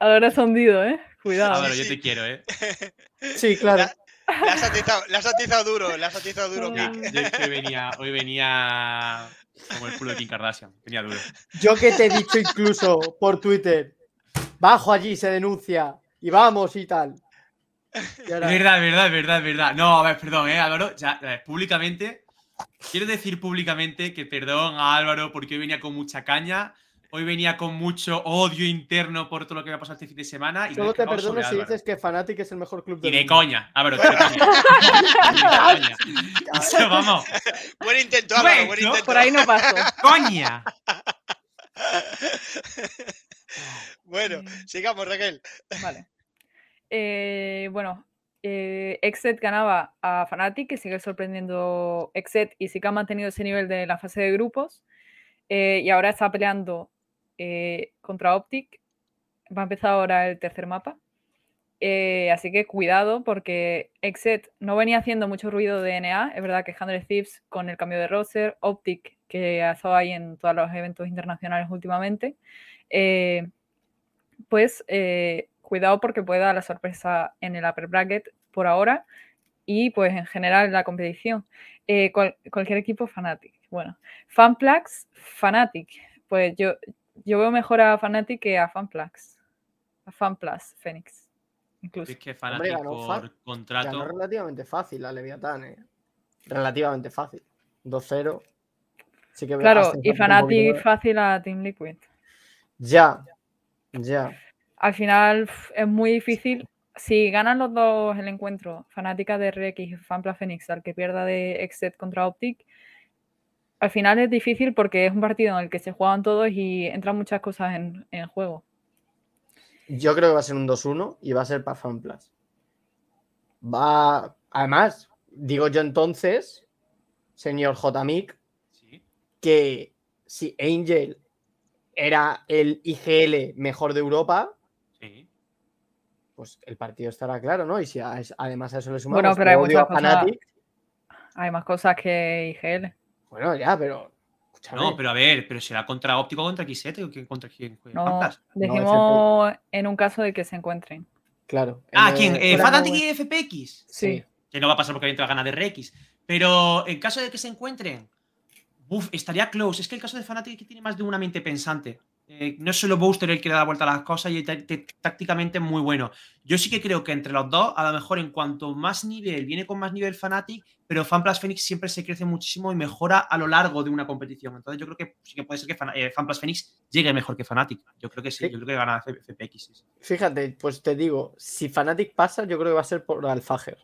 Álvaro es hundido, ¿eh? Cuidado. Álvaro, yo te quiero, ¿eh? Sí, claro. Le has atizado, le has atizado duro, le has atizado duro. Mick. Yo es que venía, hoy venía como el culo de Kim Kardashian. Venía duro. Yo que te he dicho incluso por Twitter, bajo allí, se denuncia, y vamos y tal. Y ahora- Es verdad, es verdad, es verdad, es verdad. No, a ver, perdón, ¿eh, Álvaro? Ya, públicamente, quiero decir públicamente que perdón a Álvaro porque hoy venía con mucha caña, hoy venía con mucho odio interno por todo lo que me ha pasado este fin de semana. Y Solo te perdono si Álvaro. dices que Fnatic es el mejor club Y del de mundo. coña, Álvaro, de coña. Coña. Eso, vamos, Buen intento, Álvaro, buen Bueno, intento. Por ahí no paso. coña. Bueno, Mm. sigamos, Raquel. Vale. Eh, bueno, eh, Exet ganaba a Fnatic, que sigue sorprendiendo Exet y sí que ha mantenido ese nivel de la fase de grupos. eh, y ahora está peleando eh, contra Optic. Va a empezar ahora el tercer mapa. Eh, así que cuidado porque Exet no venía haciendo mucho ruido de NA. Es verdad que Hundred Thieves con el cambio de roster, Optic que ha estado ahí en todos los eventos internacionales últimamente. eh, pues cuidado porque puede dar la sorpresa en el upper bracket por ahora y pues en general en la competición. Cual- cualquier equipo Fnatic. Bueno, Fanplax, Fnatic. Pues yo, yo veo mejor a Fnatic que a Fanplax. A Fanplas, Phoenix. Incluso. Es que Hombre, Fanatic ganó por contrato. Ganó relativamente fácil a Leviatán, ¿eh? Relativamente fácil. 2-0. Sí que Claro, y más. fácil a Team Liquid. Ya. Ya. Al final es muy difícil. Si ganan los dos el encuentro, Fanática de RX y Fanpla Phoenix, al que pierda de Exet contra Optic, al final es difícil porque es un partido en el que se juegan todos y entran muchas cosas en, en juego. Yo creo que va a ser un 2-1 y va a ser para FanPlus. Va. Además, digo yo entonces, señor Jmic, Sí. que si Angel era el IGL mejor de Europa, Sí. pues el partido estará claro, ¿no? Y si a- además a eso le sumamos Bueno, pero hay muchas cosas- Hay más cosas que IGL. Bueno, ya, pero. escúchame, No, pero a ver, pero será contra óptico o contra X7 o contra quién juega. No, decimos en un caso de que se encuentren. Claro. Ah, ¿quién? Eh, y FPX. Sí. Que no va a pasar porque va a ganar de RX. Pero en caso de que se encuentren, uf, estaría close. Es que el caso de Fnatic tiene más de una mente pensante. Eh, no es solo Booster el que le da vuelta a las cosas y tá- tá- tácticamente muy bueno. Yo sí que creo que entre los dos, a lo mejor en cuanto más nivel, viene con más nivel Fnatic, pero FanPlus Phoenix siempre se crece muchísimo y mejora a lo largo de una competición. Entonces yo creo que sí que puede ser que Fan- eh, FanPlus Phoenix llegue mejor que Fnatic. Yo creo que sí, Sí. yo creo que gana FPX. sí. Fíjate, pues te digo, si Fnatic pasa, yo creo que va a ser por Alfager.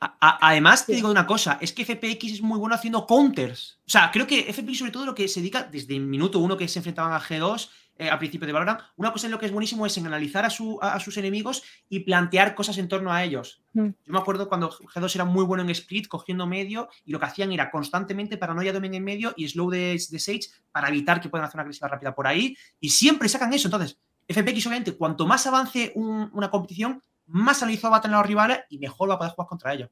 A- a- además, te digo una cosa, es que FPX es muy bueno haciendo counters. O sea, creo que FPX sobre todo lo que se dedica desde el minuto uno que se enfrentaban a G2 eh, a principio de Valorant, una cosa en lo que es buenísimo es en analizar a, su- a- a sus enemigos y plantear cosas en torno a ellos. Mm. Yo me acuerdo cuando G2 era muy bueno en split, cogiendo medio, y lo que hacían era constantemente paranoia domen en medio y slow de, de Sage para evitar que puedan hacer una agresiva rápida por ahí, y siempre sacan eso. Entonces, FPX obviamente, cuanto más avance un- una competición, más analizado va a tener a los rivales y mejor va a poder jugar contra ellos.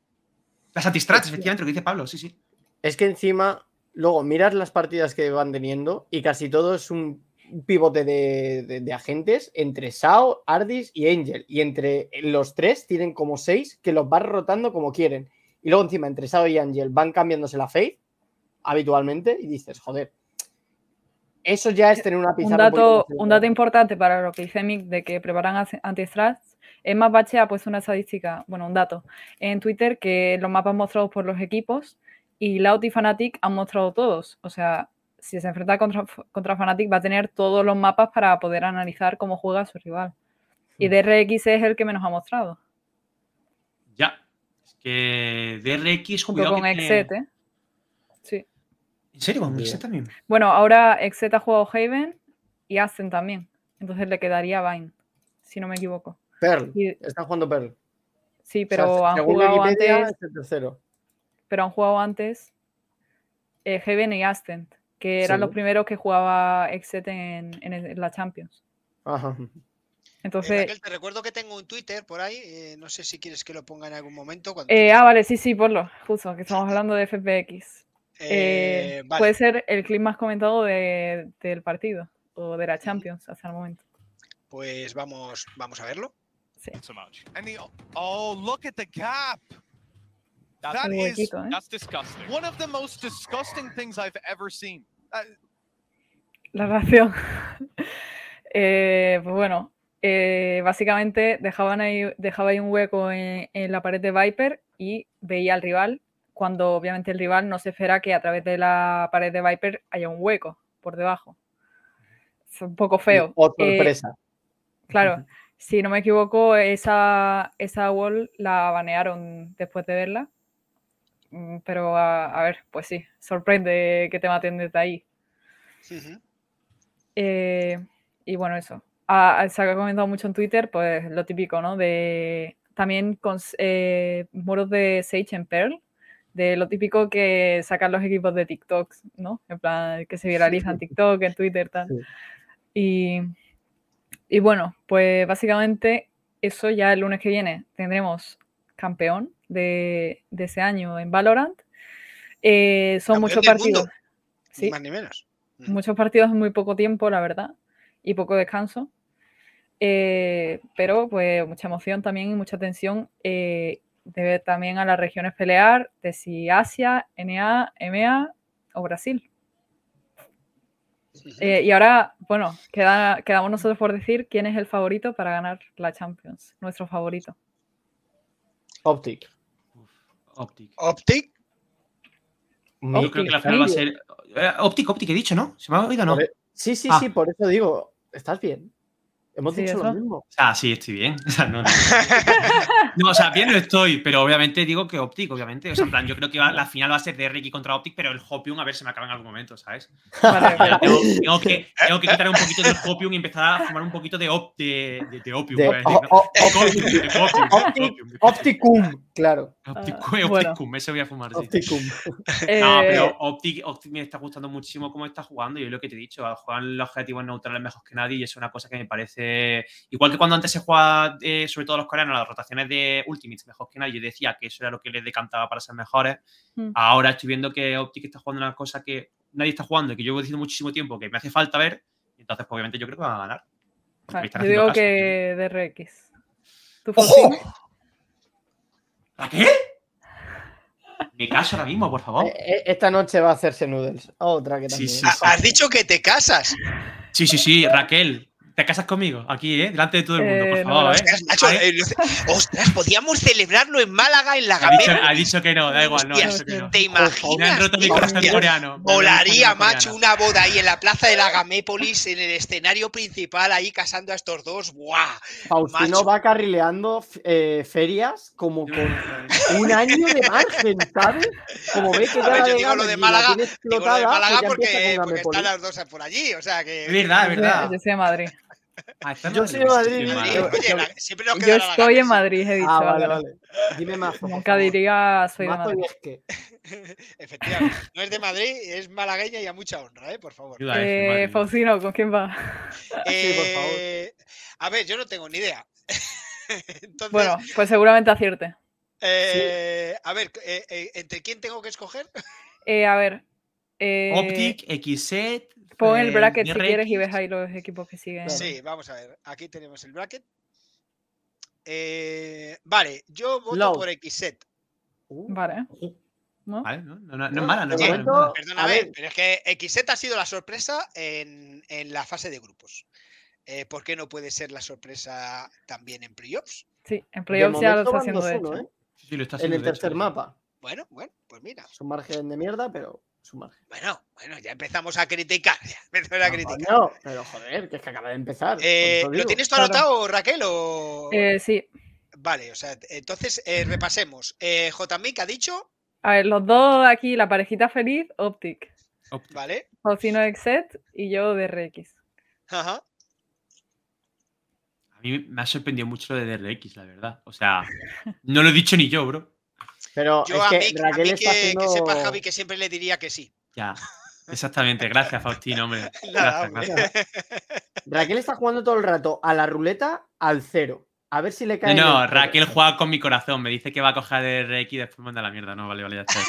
Las antistrats, efectivamente, lo que dice Pablo, sí, sí. Es que encima, luego miras las partidas que van teniendo y casi todo es un pivote de, de- de agentes entre Sao, Ardis y Angel. Y entre los tres tienen como seis que los van rotando como quieren. Y luego encima entre Sao y Angel van cambiándose la faith habitualmente y dices, joder, Eso ya es tener una Un pizarra. dato, poquito más un dato importante para lo que dice Mick de que preparan anti- anti-strats. Es más Bache ha puesto una estadística, bueno, un dato en Twitter que los mapas mostrados por los equipos y Loud y Fnatic han mostrado todos. O sea, si se enfrenta contra, contra Fnatic va a tener todos los mapas para poder analizar cómo juega su rival. Y DRX es el que menos ha mostrado, Ya. Es que DRX, cuidado con que tiene- Exet, ¿eh? Sí. ¿En serio? ¿Con. Exet también? Bueno, ahora Exet ha jugado Haven y Ascent también. Entonces le quedaría Vine, si no me equivoco. Pearl. Y- Están jugando Pearl. sí, O sea, pero han según jugado Wikipedia, antes. es el tercero. pero han jugado antes eh, Heaven y Ascent, que eran Sí. los primeros que jugaba Exet en, en el- en la Champions. Ajá. Eh, Entonces, Raquel, te recuerdo que tengo un Twitter por ahí. eh, no sé si quieres que lo ponga en algún momento. Cuando eh, ah, vale, sí, sí, ponlo, justo, que estamos hablando de FPX. Eh, Eh, vale, Puede ser el clip más comentado de- del partido o de la Champions hasta el momento. pues vamos, vamos a verlo. Sí. so much. And the oh, look at the gap. That El is huequito, ¿eh? that's disgusting. One of the most disgusting things I've ever seen. Uh, La reacción. Eh, pues bueno, eh, básicamente dejaban ahí, dejaba ahí un hueco en, en la pared de Viper y veía al rival, cuando obviamente el rival no se espera que a través de la pared de Viper haya un hueco por debajo. Es un poco feo. Oh, Eh, sorpresa. claro, si no me equivoco, esa, esa wall la banearon después de verla. Mm, Pero a, a ver, pues sí, sorprende que te maten desde ahí. Eh, y bueno, eso. Ah, ah, se ha comentado mucho en Twitter, pues lo típico, ¿no? De también con eh, muros de Sage en Pearl, de lo típico que sacan los equipos de TikTok, ¿no? En plan, que se viralizan en TikTok, en Twitter, tal. Sí. Y, y bueno, pues básicamente eso ya el lunes que viene tendremos campeón de, de ese año en Valorant. Eh, son muchos partidos. Ni Sí, más ni menos. Ujú. muchos partidos en muy poco tiempo, la verdad, y poco descanso. Eh, pero pues mucha emoción también y mucha tensión eh, de ver también a las regiones pelear, de si Asia, NA, EMEA o Brasil. Eh, y ahora, bueno, queda, quedamos nosotros por decir quién es el favorito para ganar la Champions, nuestro favorito. Optic. Optic. Optic. Yo creo que la final va a ser. eh, Optic, Optic, he dicho, ¿no? ¿Se me ha oído o no? E- Sí, sí, Ah. sí, por eso digo, ¿estás bien? Hemos Sí, dicho eso. lo mismo. Sea, sí, estoy bien. O sea, no, no. No, o sea, bien no estoy, pero obviamente digo que Optic, obviamente. O sea, en plan, yo creo que va- la final va a ser de Ricky contra Optic, pero el Hopium a ver si me acaba en algún momento, ¿sabes? Vale, Ya tengo, tengo que, tengo que quitar un poquito del Hopium y empezar a fumar un poquito de, op, de, de, de Opium. De- decir, ¿no? Opticum, claro. Optic- Ah, bueno. Opticum, ese voy a fumar, sí. Opticum. No, Eh, pero Optic, Optic me está gustando muchísimo cómo está jugando y es lo que te he dicho, juegan los objetivos neutrales mejor que nadie y es una cosa que me parece... Igual que cuando antes se juega, eh, sobre todo los coreanos, las rotaciones de Ultimates mejor que nadie, yo decía que eso era lo que les decantaba para ser mejores. Mm. Ahora estoy viendo que Optic está jugando una cosa que nadie está jugando y que yo llevo diciendo muchísimo tiempo que me hace falta ver. Entonces, pues, obviamente, yo creo que van a ganar. yo digo caso. que DRX. ¿Tú, ¡Ojo! ¿A qué? Me caso ahora mismo, por favor. Eh, eh, Esta noche va a hacerse noodles. Otra que también. sí, sí. Has dicho que te casas. Sí, sí, sí, Raquel. ¿Te casas conmigo? Aquí, ¿eh? Delante de todo el mundo, Eh, por favor, no, ¿eh? Ostras, eh, podíamos celebrarlo en Málaga, en la Ha dicho, Gamera. ha dicho que no, da igual, no, ha Hostias, dicho que no. ¿Te Me han imaginas? roto mi corazón Hostia, coreano. Corazón macho, una boda ahí en la plaza de la Gamépolis, en el escenario principal, ahí casando a estos dos. ¡Buah! Faustino macho. va carrileando eh, ferias como con un año de margen, ¿sabes? Como ve que ya ver, la yo de digo lo de la Málaga, Digo lo de Málaga porque, están las dos por allí, o sea que. Es verdad, es verdad. Yo soy de Madrid. Ah, está en Yo soy de Madrid, oye, la- siempre nos Yo queda estoy en. Madrid, he dicho. Ah, vale, vale. Dime más. Nunca favor. diría soy de Madrid. y es que. Efectivamente. No es de Madrid, es malagueña y a mucha honra, ¿eh? Por favor. Eh. Faustino, ¿con quién va? Sí, por favor. Eh, A ver, yo no tengo ni idea. Entonces, Bueno, pues seguramente acierte. eh, a ver, eh, eh, ¿entre quién tengo que escoger? Eh, a ver. eh, Optic, XZ. Pon el eh, bracket si quieres y ves ahí los equipos que siguen. Sí, vamos a ver. Aquí tenemos el bracket. Eh, vale, yo voto por XZ. Uh, Vale. ¿no? Vale, no, no, no- no es mala, no es mala. mala. A Perdóname, ver. pero es que XZ ha sido la sorpresa en, en la fase de grupos. Eh, ¿Por qué no puede ser la sorpresa también en playoffs? Sí, en playoffs ya lo está haciendo de 2-1, hecho. ¿eh? Sí, sí, lo está En haciendo, el de hecho, tercer mapa. Bueno, bueno, pues mira. Es un margen de mierda, pero margen. Bueno, bueno, ya empezamos a criticar. Ya empezamos a No, criticar. coño, pero joder, que es que acaba de empezar. Eh, ¿Lo tienes tú Claro. anotado, Raquel? O... Eh, sí, Vale, o sea, entonces eh, repasemos. Eh, JMIC ha dicho, a ver, los dos aquí, la parejita feliz, Optic. Opti. ¿vale? Faucino Exet y yo de RX. Ajá. A mí me ha sorprendido mucho lo de DRX, la verdad. O sea, no lo he dicho ni yo, bro. Pero Yo es a que Mick, a que, que sepa haciendo- Javi que siempre le diría que sí. Ya. Exactamente. Gracias, Faustino, hombre. Nada, Gracias, hombre. gracias. Raquel está jugando todo el rato a la ruleta al cero. A ver si le cae. No. Raquel juega con mi corazón. Me dice que va a coger DRX y después manda la mierda. No, vale, vale, ya está.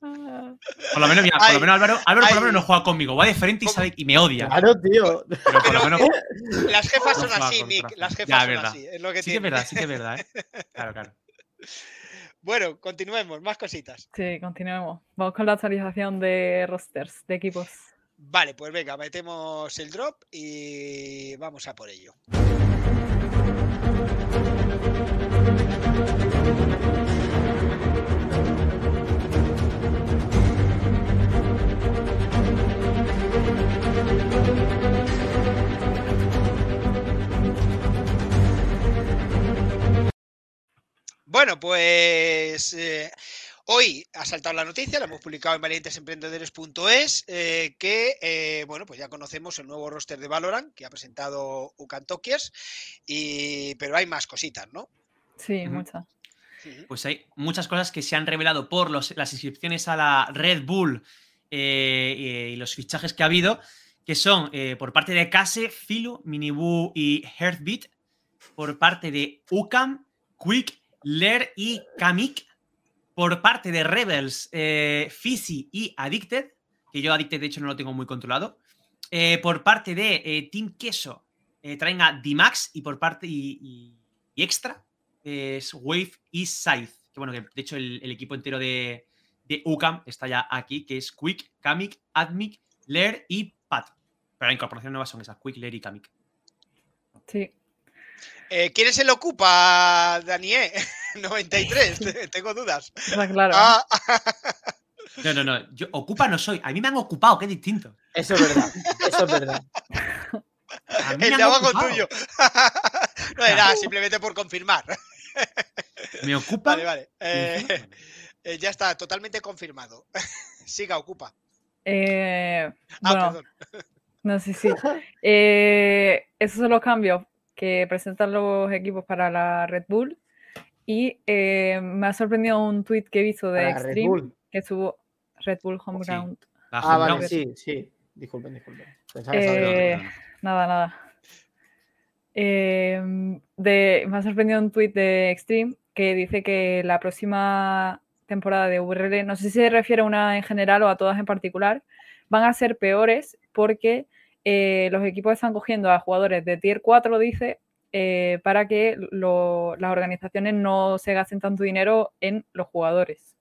Por lo menos, mira, por lo menos Álvaro, Álvaro por lo menos no juega conmigo. Va de frente y sabe y me odia. Claro, tío. Pero por lo menos. Las jefas son así, Mick. Las jefas Ya, son verdad. así. Es lo que Sí que es verdad, sí que es verdad, ¿eh? Claro, claro. Bueno, continuemos. Más cositas. Sí, continuemos. Vamos con la actualización de rosters, de equipos. Vale, pues venga, metemos el drop y vamos a por ello. Bueno, pues eh, hoy ha saltado la noticia, la hemos publicado en valientesemprendedores.es, eh, que eh, bueno, pues ya conocemos el nuevo roster de Valorant que ha presentado Ucan Tokias, y pero hay más cositas, ¿no? Sí, muchas. Pues hay muchas cosas que se han revelado por los- las inscripciones a la Red Bull eh, y, y los fichajes que ha habido, que son eh, por parte de Case, Filu, Miniboo y Heartbeat, por parte de Ukam, Quick, Lair y Kamik, por parte de Rebels, eh, Fizzy y Addicted, que yo Addicted de hecho no lo tengo muy controlado, eh, por parte de eh, Team Queso, eh, traen a D-Max y por parte y, Extra, es Wave y Scythe. Que bueno, que de hecho el, equipo entero de, de UCAM está ya aquí, que es Quick, Kamik, Admic, Lair y Pat. Pero la incorporación nueva son esas, Quick, Lair y Kamik. Sí. Eh, ¿Quién se lo ocupa, Daniel? 93, te- tengo dudas. Está claro. Ah, No, no, no. Yo ocupa no soy. A mí me han ocupado, es distinto. Eso es verdad. Eso es verdad. A mí el me de han abajo ocupado. tuyo. no era simplemente por confirmar. Me ocupa. Vale, vale. Eh, eh, ya está, totalmente confirmado. Siga, ocupa. Eh, Ah, bueno, perdón. no si. Eh, esos son los cambios que presentan los equipos para la Red Bull. Y eh, me ha sorprendido un tweet que he visto de Para Extreme Bull. que subo Red Bull Homeground. La Ah, Home vale, Ground. sí, sí. Disculpen, disculpen. Pensaba que estaba Eh. Nada, nada. Eh, de, me ha sorprendido un tweet de Extreme que dice que la próxima temporada de VRL, no sé si se refiere a una en general o a todas en particular, van a ser peores porque eh, los equipos están cogiendo a jugadores de tier 4, dice, eh, para que lo- las organizaciones no se gasten tanto dinero en los jugadores.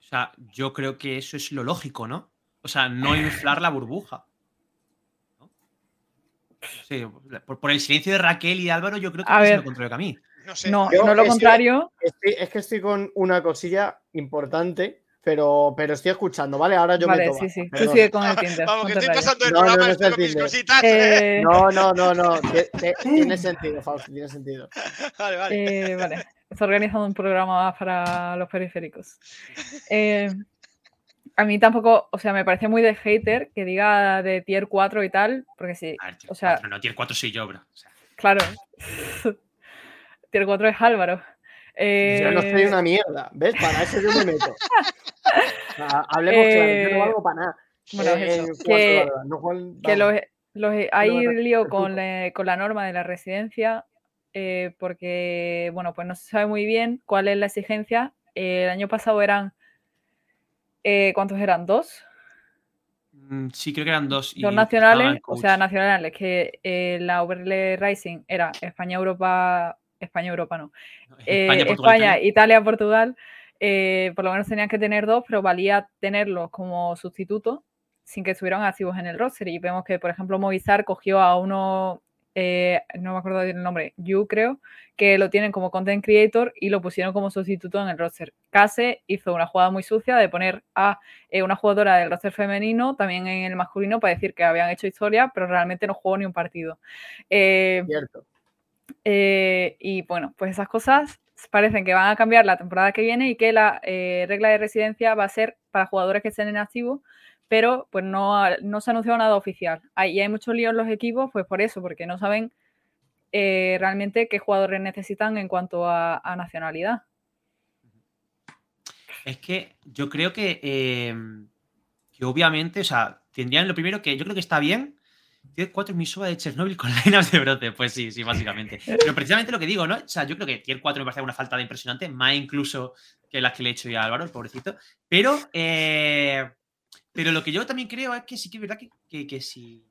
O sea, yo creo que eso es lo lógico, ¿no? O sea, no inflar la burbuja. ¿no? Sí, por, por el silencio de Raquel y de Álvaro, yo creo que A es ver. lo contrario que a mí. No sé. No, no lo contrario. Estoy- es que estoy con una cosilla importante, pero, pero estoy escuchando, ¿vale? Ahora yo Vale, meto sí, baza, sí. Tú perdón. sigue con el Tinder. Vamos, que estoy pasando el No, no, programa, no el con mis cositas. ¿eh? Eh, No, no, no, no. tie- tie- Tiene sentido, Fausto, tiene sentido. Vale, vale. Eh, vale, está organizando un programa para los periféricos. Eh, a mí tampoco, o sea, me parece muy de hater que diga de tier 4 y tal, porque sí, A ver, tier o sea, 4, no, tier 4 soy yo, bro. O sea, claro. tier 4 es Álvaro. Yo no soy Eh, una mierda, ¿ves? Para eso yo me meto. Sea, hablemos claro, yo no Eh, valgo para nada. bueno, Eh, eso, que- no los, los- hay No, lío con la, con la norma de la residencia eh, porque, bueno, pues no se sabe muy bien cuál es la exigencia. Eh, el año pasado eran, eh, ¿cuántos eran? ¿Dos? mm, sí, creo que eran dos. Dos nacionales, o sea, nacionales, que eh, la VRL Rising era España, Europa, España, Europa no. Eh, España, España, Portugal, Italia. Italia, Portugal, eh, por lo menos tenían que tener dos, pero valía tenerlos como sustituto sin que estuvieran activos en el roster. Y vemos que, por ejemplo, Movistar cogió a uno, eh, no me acuerdo del nombre, Yu creo, que lo tienen como content creator y lo pusieron como sustituto en el roster. Case hizo una jugada muy sucia de poner a eh, una jugadora del roster femenino también en el masculino para decir que habían hecho historia, pero realmente no jugó ni un partido. Cierto. eh, y bueno, pues esas cosas parecen que van a cambiar la temporada que viene y que la eh, regla de residencia va a ser para jugadores que estén en activo, pero pues no, no se ha anunciado nada oficial. Hay, y hay muchos líos en los equipos, pues por eso, porque no saben eh, realmente qué jugadores necesitan en cuanto a, nacionalidad. Es que yo creo que, eh, que obviamente, o sea, tendrían lo primero que yo creo que está bien. Tier 4 es mi suba de Chernobyl con láminas de brote. Pues sí, sí, básicamente. Pero precisamente lo que digo, ¿no? O sea, yo creo que Tier 4 me parece una falta de impresionante, más incluso que las que le he hecho ya a Álvaro, el pobrecito. Pero, eh, pero lo que yo también creo es que sí que es verdad que, que, si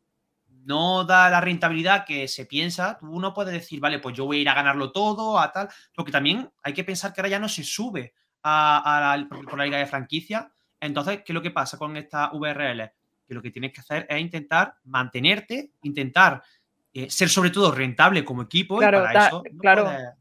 no da la rentabilidad que se piensa, tú no puedes decir, vale, pues yo voy a ir a ganarlo todo, a tal. Porque también hay que pensar que ahora ya no se sube a, por, la liga de franquicia. Entonces, ¿qué es lo que pasa con esta VRL? Que lo que tienes que hacer es intentar mantenerte, intentar eh, ser sobre todo rentable como equipo. Claro, y para da- eso no claro. puedes-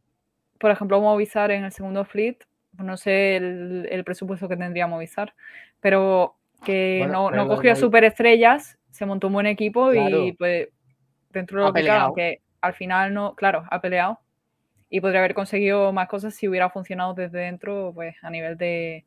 Por ejemplo, Movistar en el segundo fleet, no sé el, el presupuesto que tendría Movistar, pero que Bueno, no, pero no cogió superestrellas, se montó un buen equipo Claro. y pues dentro de Ha lo que cabe, peleado. aunque al final no, claro, ha peleado y podría haber conseguido más cosas si hubiera funcionado desde dentro, pues a nivel de,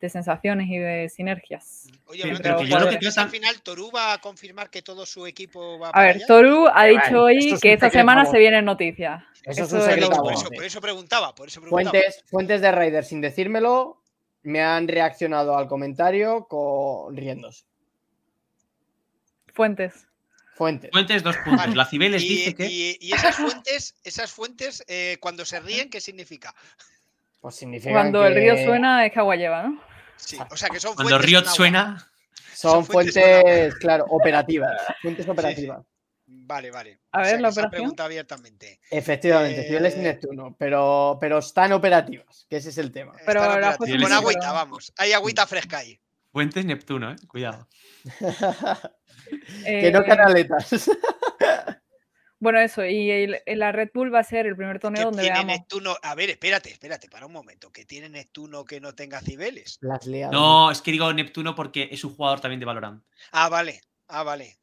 de sensaciones y de sinergias. Oye, Pero- yo lo que creo al final Toru va a confirmar que todo su equipo va A para ver, allá? Toru ha dicho hoy es que esta semana a se vienen noticias. Eso es un secreto a por, eso, voces. por eso preguntaba, por eso preguntaba. Fuentes, fuentes de Raider, sin decírmelo, me han reaccionado al comentario con riéndose. Fuentes. Fuentes. Fuentes, dos puntos. Vale. La Cibeles Y, dice que. y- y esas fuentes, esas fuentes eh, cuando se ríen, ¿qué significa? Pues significa Cuando el río suena es que agua lleva, ¿no? Sí, o sea que son Cuando fuentes Riot suena. Son son fuentes claro, operativas. Fuentes operativas. Vale, vale. A O ver, sea, la operación. preguntado abiertamente. Efectivamente, Cibeles y Eh, Neptuno, pero, pero están operativas, que ese es el tema. Pero la fuente con agüita, pero- vamos. Hay agüita fresca ahí. Fuentes Neptuno, ¿eh? Cuidado. que no Eh, canaletas. Bueno, eso, y el- el- la Red Bull va a ser el primer torneo donde tiene veamos. Neptuno. A ver, espérate, espérate, para un momento. Que tiene Neptuno que no tenga Cibeles. Las. No, es que digo Neptuno porque es un jugador también de Valorant. Ah, vale. Ah, vale.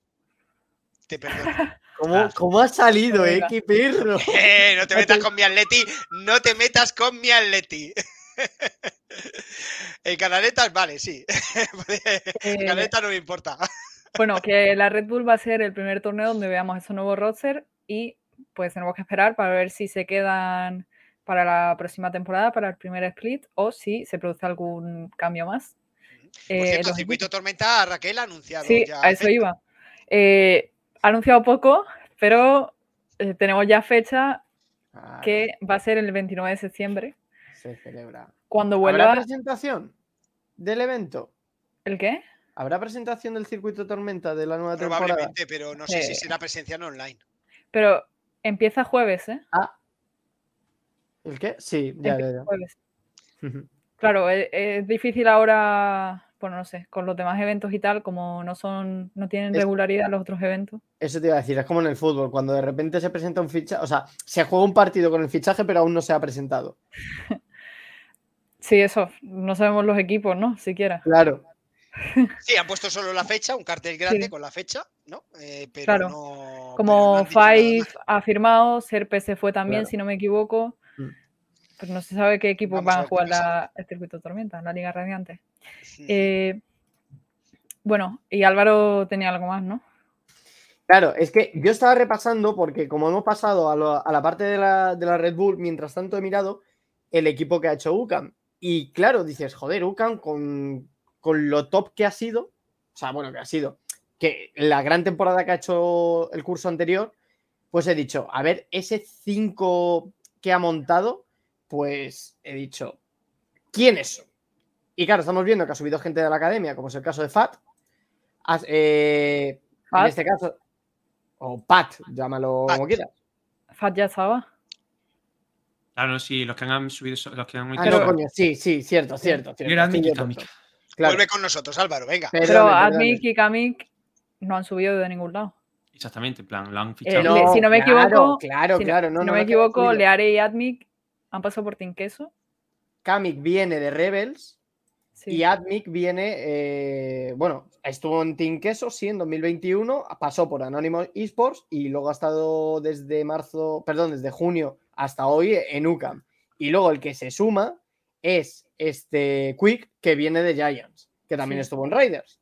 Te perdono. ¿Cómo, cómo ha salido, eh? ¡Qué perro! Eh, no te metas con mi Atleti. No te metas con mi Atleti. En canaletas, vale, sí. En Eh, canaletas no me importa. Bueno, que la Red Bull va a ser el primer torneo donde veamos esos nuevos roster y pues tenemos que esperar para ver si se quedan para la próxima temporada, para el primer split, o si se produce algún cambio más. Por eh, en cierto, los Circuito. Tormenta, Raquel ha anunciado Sí, ya. a eso fecha. iba. Eh, ha anunciado poco, pero eh, tenemos ya fecha Ah, que va a ser el 29 de septiembre, Se celebra. cuando ¿Habrá vuelva... presentación del evento? ¿El qué? ¿Habrá presentación del circuito Tormenta de la nueva temporada? Probablemente, pero no sé si Eh. será presencial o online. Pero empieza jueves, ¿eh? Ah. ¿El qué? Sí, ya, Empieza ya, ya. jueves. Claro, e- es, difícil ahora, bueno, no sé, con los demás eventos y tal, como no son, no tienen Es- regularidad los otros eventos. Eso te iba a decir, es como en el fútbol, cuando de repente se presenta un fichaje, o sea, se juega un partido con el fichaje, pero aún no se ha presentado. Sí, eso, no sabemos los equipos, ¿no? Siquiera. Claro. Sí, han puesto solo la fecha, un cartel grande Sí. con la fecha, ¿no? Eh, pero Claro. no. pero no Como Five ha firmado, Serpe se fue también, Claro. si no me equivoco. Mm. Pues no se sabe qué equipos Vamos van a jugar la- el circuito Tormenta, la Liga Radiante. Eh, bueno, y Álvaro tenía algo más, ¿no? Claro, es que yo estaba repasando porque como hemos pasado a, lo- a la parte de la, de la Red Bull, mientras tanto he mirado el equipo que ha hecho UCAM. Y claro, dices, joder, UCAM con, con lo top que ha sido, o sea, bueno, que ha sido, que la gran temporada que ha hecho el curso anterior, pues he dicho, a ver, ese 5 que ha montado, pues he dicho, ¿quiénes son? Y claro, estamos viendo que ha subido gente de la academia, como es el caso de Fat. Eh, en este caso, o Pat, llámalo Pat. como quieras. Fat ya estaba. Claro, sí, los que han subido, los que han Ah, no, coño, sí, sí, cierto, cierto. cierto. Era estoy Claro. Vuelve con nosotros, Álvaro, venga. Pero perdone. Admic y Kamik no han subido de ningún lado. Exactamente, en plan, lo han Eh, fichado. le- si no me claro, equivoco, claro, si no- claro, si no, no, no, me no, equivoco. Leare y Admic han pasado por Team Queso. Kamik viene de Rebels Sí. y Admic viene, eh, bueno, estuvo en Team Queso, sí, en 2021, pasó por Anonymous Esports y luego ha estado desde marzo, perdón, desde junio hasta hoy en UCAM. Y luego el que se suma es este Quick, que viene de Giants, que también Sí. estuvo en Raiders.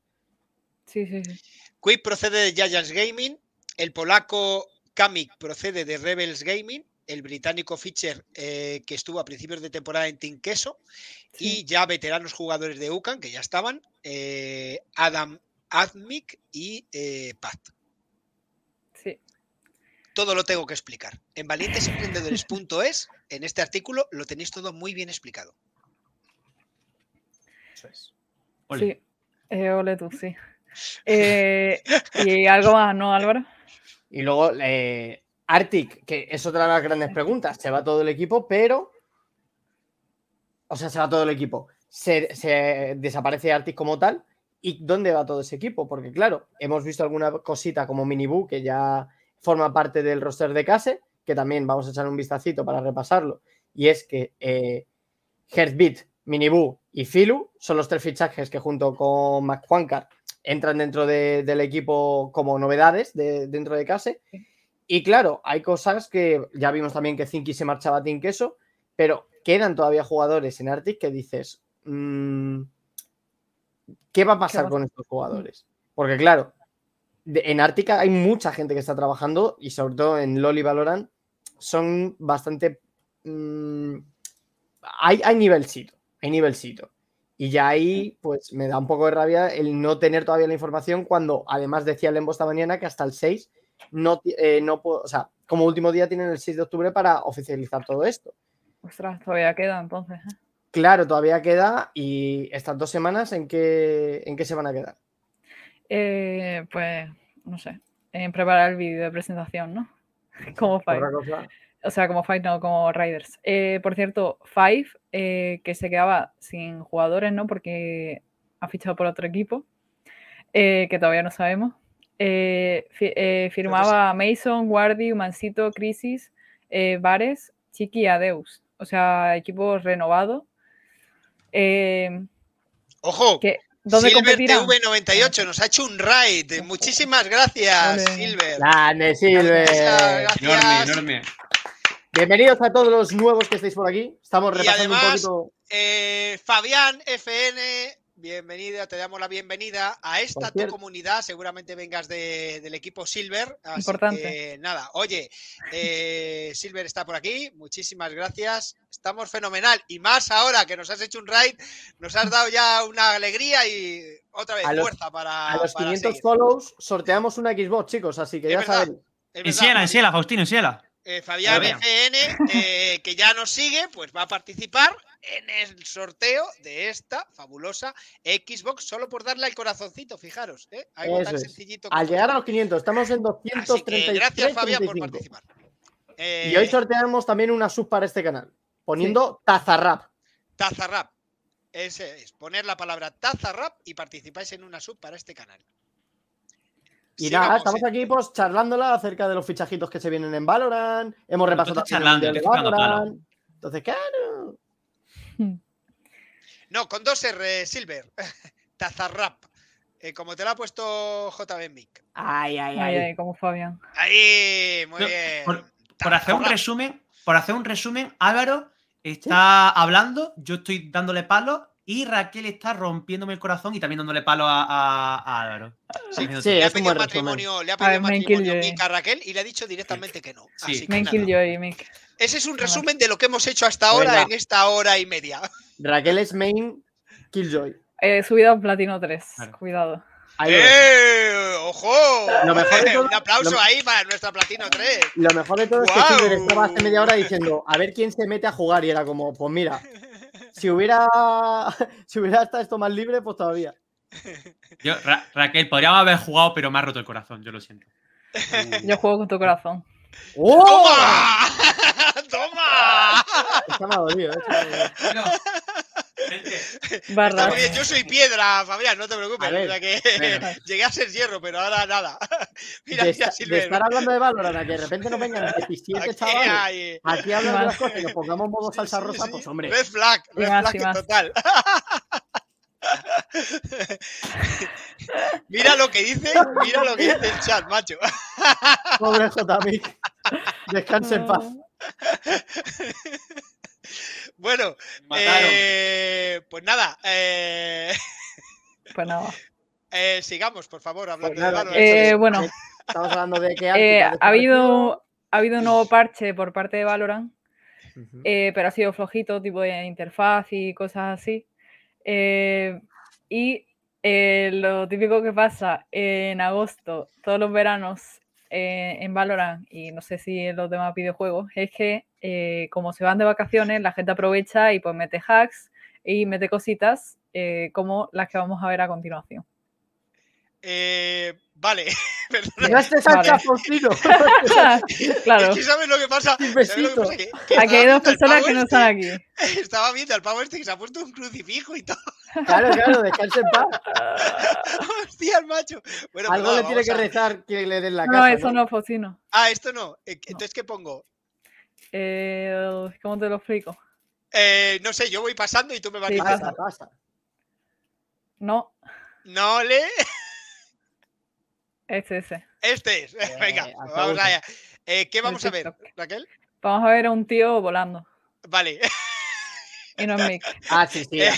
Sí, sí, sí. Quick procede de Giants Gaming, el polaco Kamik procede de Rebels Gaming, el británico Fischer eh, que estuvo a principios de temporada en Team Queso y ya veteranos jugadores de UCAN que ya estaban, eh, Adam Admic y eh, Pat. sí. Todo lo tengo que explicar. En valientesemprendedores.es, en este artículo, lo tenéis todo muy bien explicado. Eso es. Ole. Sí. Eh, ole tú, sí. Eh, y algo más, ¿no, Álvaro? Y luego eh, Arctic, que es otra de las grandes preguntas. Se va todo el equipo, pero. O sea, se va todo el equipo. Se, se desaparece Arctic como tal. ¿Y dónde va todo ese equipo? Porque, claro, hemos visto alguna cosita como Minibu, que ya forma parte del roster de Case, que también vamos a echar un vistacito para repasarlo. Y es que eh, Heartbeat, Minibu y Filu son los tres fichajes que junto con McQuancar entran dentro de- del equipo como novedades de- dentro de Case. Y claro, hay cosas que ya vimos también que Zinky se marchaba a Queso, pero quedan todavía jugadores en Arctic que dices, mm, ¿qué va a pasar va con estos jugadores? Porque claro, de- en Ártica hay mucha gente que está trabajando y sobre todo en LoL y Valorant son bastante... mm, hay, hay nivelcito, hay nivelcito. Y ya ahí, pues me da un poco de rabia el no tener todavía la información cuando además decía Lembo esta mañana que hasta el 6 no, eh, no puedo, o sea, como último día tienen el 6 de octubre para oficializar todo esto. Ostras, todavía queda entonces. ¿eh? Claro, todavía queda y estas dos semanas en qué, en qué se van a quedar. Eh, pues, no sé, en preparar el vídeo de presentación, ¿no? Como Five. O sea, como Five, no, como Riders. Eh, por cierto, Five, eh, que se quedaba sin jugadores, ¿no? Porque ha fichado por otro equipo, eh, que todavía no sabemos. Eh, fi- eh, firmaba a Mason, Guardi, Mancito, Crisis, eh, Vares, Chiqui y Adeus. O sea, equipo renovado. Eh, Ojo, que, ¿Dónde Silver competirán? TV98 nos ha hecho un raid. Muchísimas gracias. Silver. Grande, Silver. Gracias, Enorme, gracias. enorme. Bienvenidos a todos los nuevos que estáis por aquí. Estamos Y repasando además- un poquito. Eh, Fabián FN, bienvenida, te damos la bienvenida a esta tu comunidad. Seguramente vengas de- del equipo Silver. Así Importante. que nada, oye, eh, Silver está por aquí. Muchísimas gracias. Estamos fenomenal. Y más ahora que nos has hecho un raid, nos has dado ya una alegría y otra vez A los- fuerza para. A los para 500 seguir. follows sorteamos una Xbox, chicos, así que Es ya verdad. sabéis. En Faustino, en Siela. Eh, Fabián. FN, eh, que ya nos sigue, pues va a participar en el sorteo de esta fabulosa Xbox, solo por darle al corazoncito, fijaros. ¿eh? Algo tan Eso es. sencillito. Al llegar a los 500, estamos en Así 233. que gracias, Fabián, por 35. participar. Eh, Y hoy sorteamos también una sub para este canal, poniendo Tazarrap. Tazarrap. Ese es, poner la palabra Tazarrap y participáis en una sub para este canal. Y nada, estamos eh. aquí pues charlándola acerca de los fichajitos que se vienen en Valorant. Hemos repasado el charlando, Mundial de. Valorant. Entonces, claro. No, con dos R, Silver. Tazarrap. Eh, como te lo ha puesto JB Mick. Ay, ay, Ay, como Fabián. Ahí, muy No, bien. por- Por hacer un resumen, por hacer un resumen, Álvaro está hablando, yo estoy dándole palo y Raquel está rompiéndome el corazón y también dándole palo a, a- a Álvaro. Sí, sí, le ha pedido matrimonio, le ha A pedido ver, men matrimonio Killjoy. Mick a Raquel y le ha dicho directamente que no. Sí. Así que Mick. Ese es un resumen de lo que hemos hecho hasta ahora en esta hora y media. Raquel es main Killjoy. Eh, subida a Platino 3. Claro. Cuidado. ¡Eh! ¡Ojo! Lo mejor de todo- un aplauso lo- ahí para nuestra Platino 3. Lo mejor de todo es que. Silver estaba hace media hora diciendo a ver quién se mete a jugar y era como, pues mira, si hubiera si hubiera estado esto más libre, pues todavía. Yo, Ra- Raquel, podríamos haber jugado, pero me ha roto el corazón, yo lo siento. Yo juego con tu corazón. ¡Oh! ¡Toma! ¡Toma! Me ha dolido, eh. Bueno, muy bien, Yo soy piedra, Fabián, no te preocupes. Ver, o sea que llegué a ser hierro, pero ahora nada. mira, de, mira, de estar hablando de Valorant, a que de repente nos vengan 17 Aquí chavales hay- aquí hablando de las cosas y nos pongamos modo salsa sí, rosa, sí. pues hombre. Red flag, red más, flag total. mira lo que dice, mira lo que dice el chat, macho. Pobre Jotamic. Descanse en paz. Bueno, eh, pues nada, eh, Pues nada. eh, sigamos, por favor, hablando Pues nada, de Valorant. Eh, bueno, Estamos hablando de que eh, Arctic ha habido ha habido un nuevo parche por parte de Valorant, eh, pero ha sido flojito, tipo de interfaz y cosas así. Eh, y eh, lo típico que pasa en agosto, todos los veranos eh, en Valorant y no sé si en los demás videojuegos, es que eh, como se van de vacaciones, la gente aprovecha y pues mete hacks y mete cositas eh, como las que vamos a ver a continuación. Eh, vale. No estés al Vale. claro, Es que sabes lo que pasa. Un ¿Sabes lo que besito. pasa? Que- que aquí hay dos personas que no este, están aquí. Estaba viendo al pavo este que se ha puesto un crucifijo y todo. Claro, claro, descanse en paz. Hostia, el macho. Bueno, Algo nada, le tiene que a- rezar que le den la No, casa. eso no, Focino. Ah, esto no. Eh, Entonces, ¿qué pongo? Eh, ¿Cómo te lo explico? Eh, no sé, yo voy pasando y tú me vas Sí, diciendo. Pasa, pasa. No, No le. este, ese. Este es. Venga, vamos allá. Eh, ¿Qué vamos a ver. Raquel? Vamos a ver a un tío volando. Vale. Y no es Mick. Ah, sí, sí. Eh,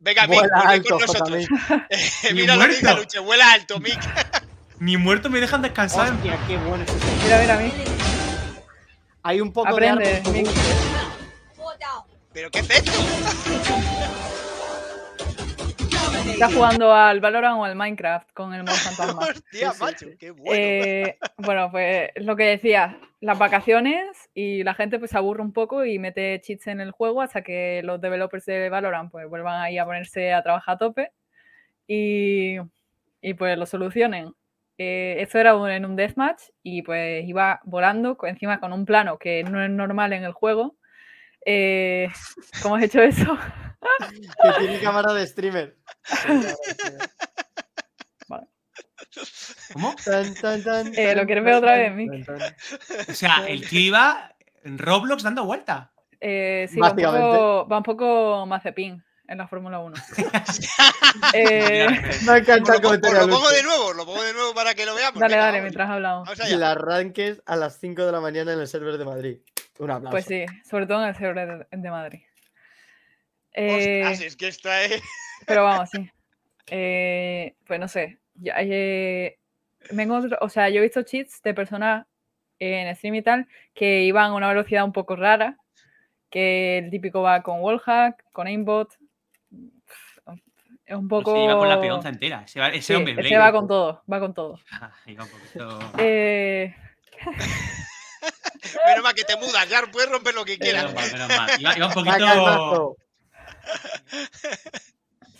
venga, Mick, Vuela vuelve alto, con nosotros. Eh, Mira lo que dice muerto. Luche, vuela alto, Mick. Ni muertos me dejan descansar. Hostia, qué bueno Mira, mira, Mick. Hay un poco Aprende, de árbol. ¿Pero qué es esto? Está jugando al Valorant o al Minecraft con el modo fantasma. Hostia, macho, sí. qué bueno. Eh, bueno, pues lo que decía, las vacaciones y la gente pues se aburre un poco y mete cheats en el juego hasta que los developers de Valorant pues vuelvan ahí a ponerse a trabajar a tope y, y, pues lo solucionen. Eh, esto era un- en un deathmatch y pues iba volando encima con un plano que no es normal en el juego. Eh, ¿Cómo has hecho eso? Que tiene cámara de streamer. ¿Cómo? Tan, tan, tan, Eh, ¿lo quieres ver otra vez, Mick? O sea, el tío iba en Roblox dando vuelta. Eh, sí, va un, poco, va un poco Mazepin en la Fórmula 1. Eh, Me encanta el lo, po- os comentario. lo pongo de nuevo, lo pongo de nuevo para que lo veamos. dale, dale, mientras hablamos. Vamos allá. Las ranques a las 5 de la mañana en el server de Madrid. Un aplauso. Pues sí, sobre todo en el server de, de Madrid. Eh, Ostras, es que esta es. pero vamos, sí. Eh, pues no sé. ya, eh, me encuentro- o sea, yo he visto cheats de personas en stream y tal que iban a una velocidad un poco rara. Que el típico va con wallhack, con aimbot. Es un Pues poco. se iba con la peonza entera. Ese, va- ese Sí, hombre ese Blade. va con todo, va con todo. Iba un poquito. Eh, Menos mal que te mudas, ya puedes romper lo que quieras. Menos mal, menos mal. Iba, iba un poquito.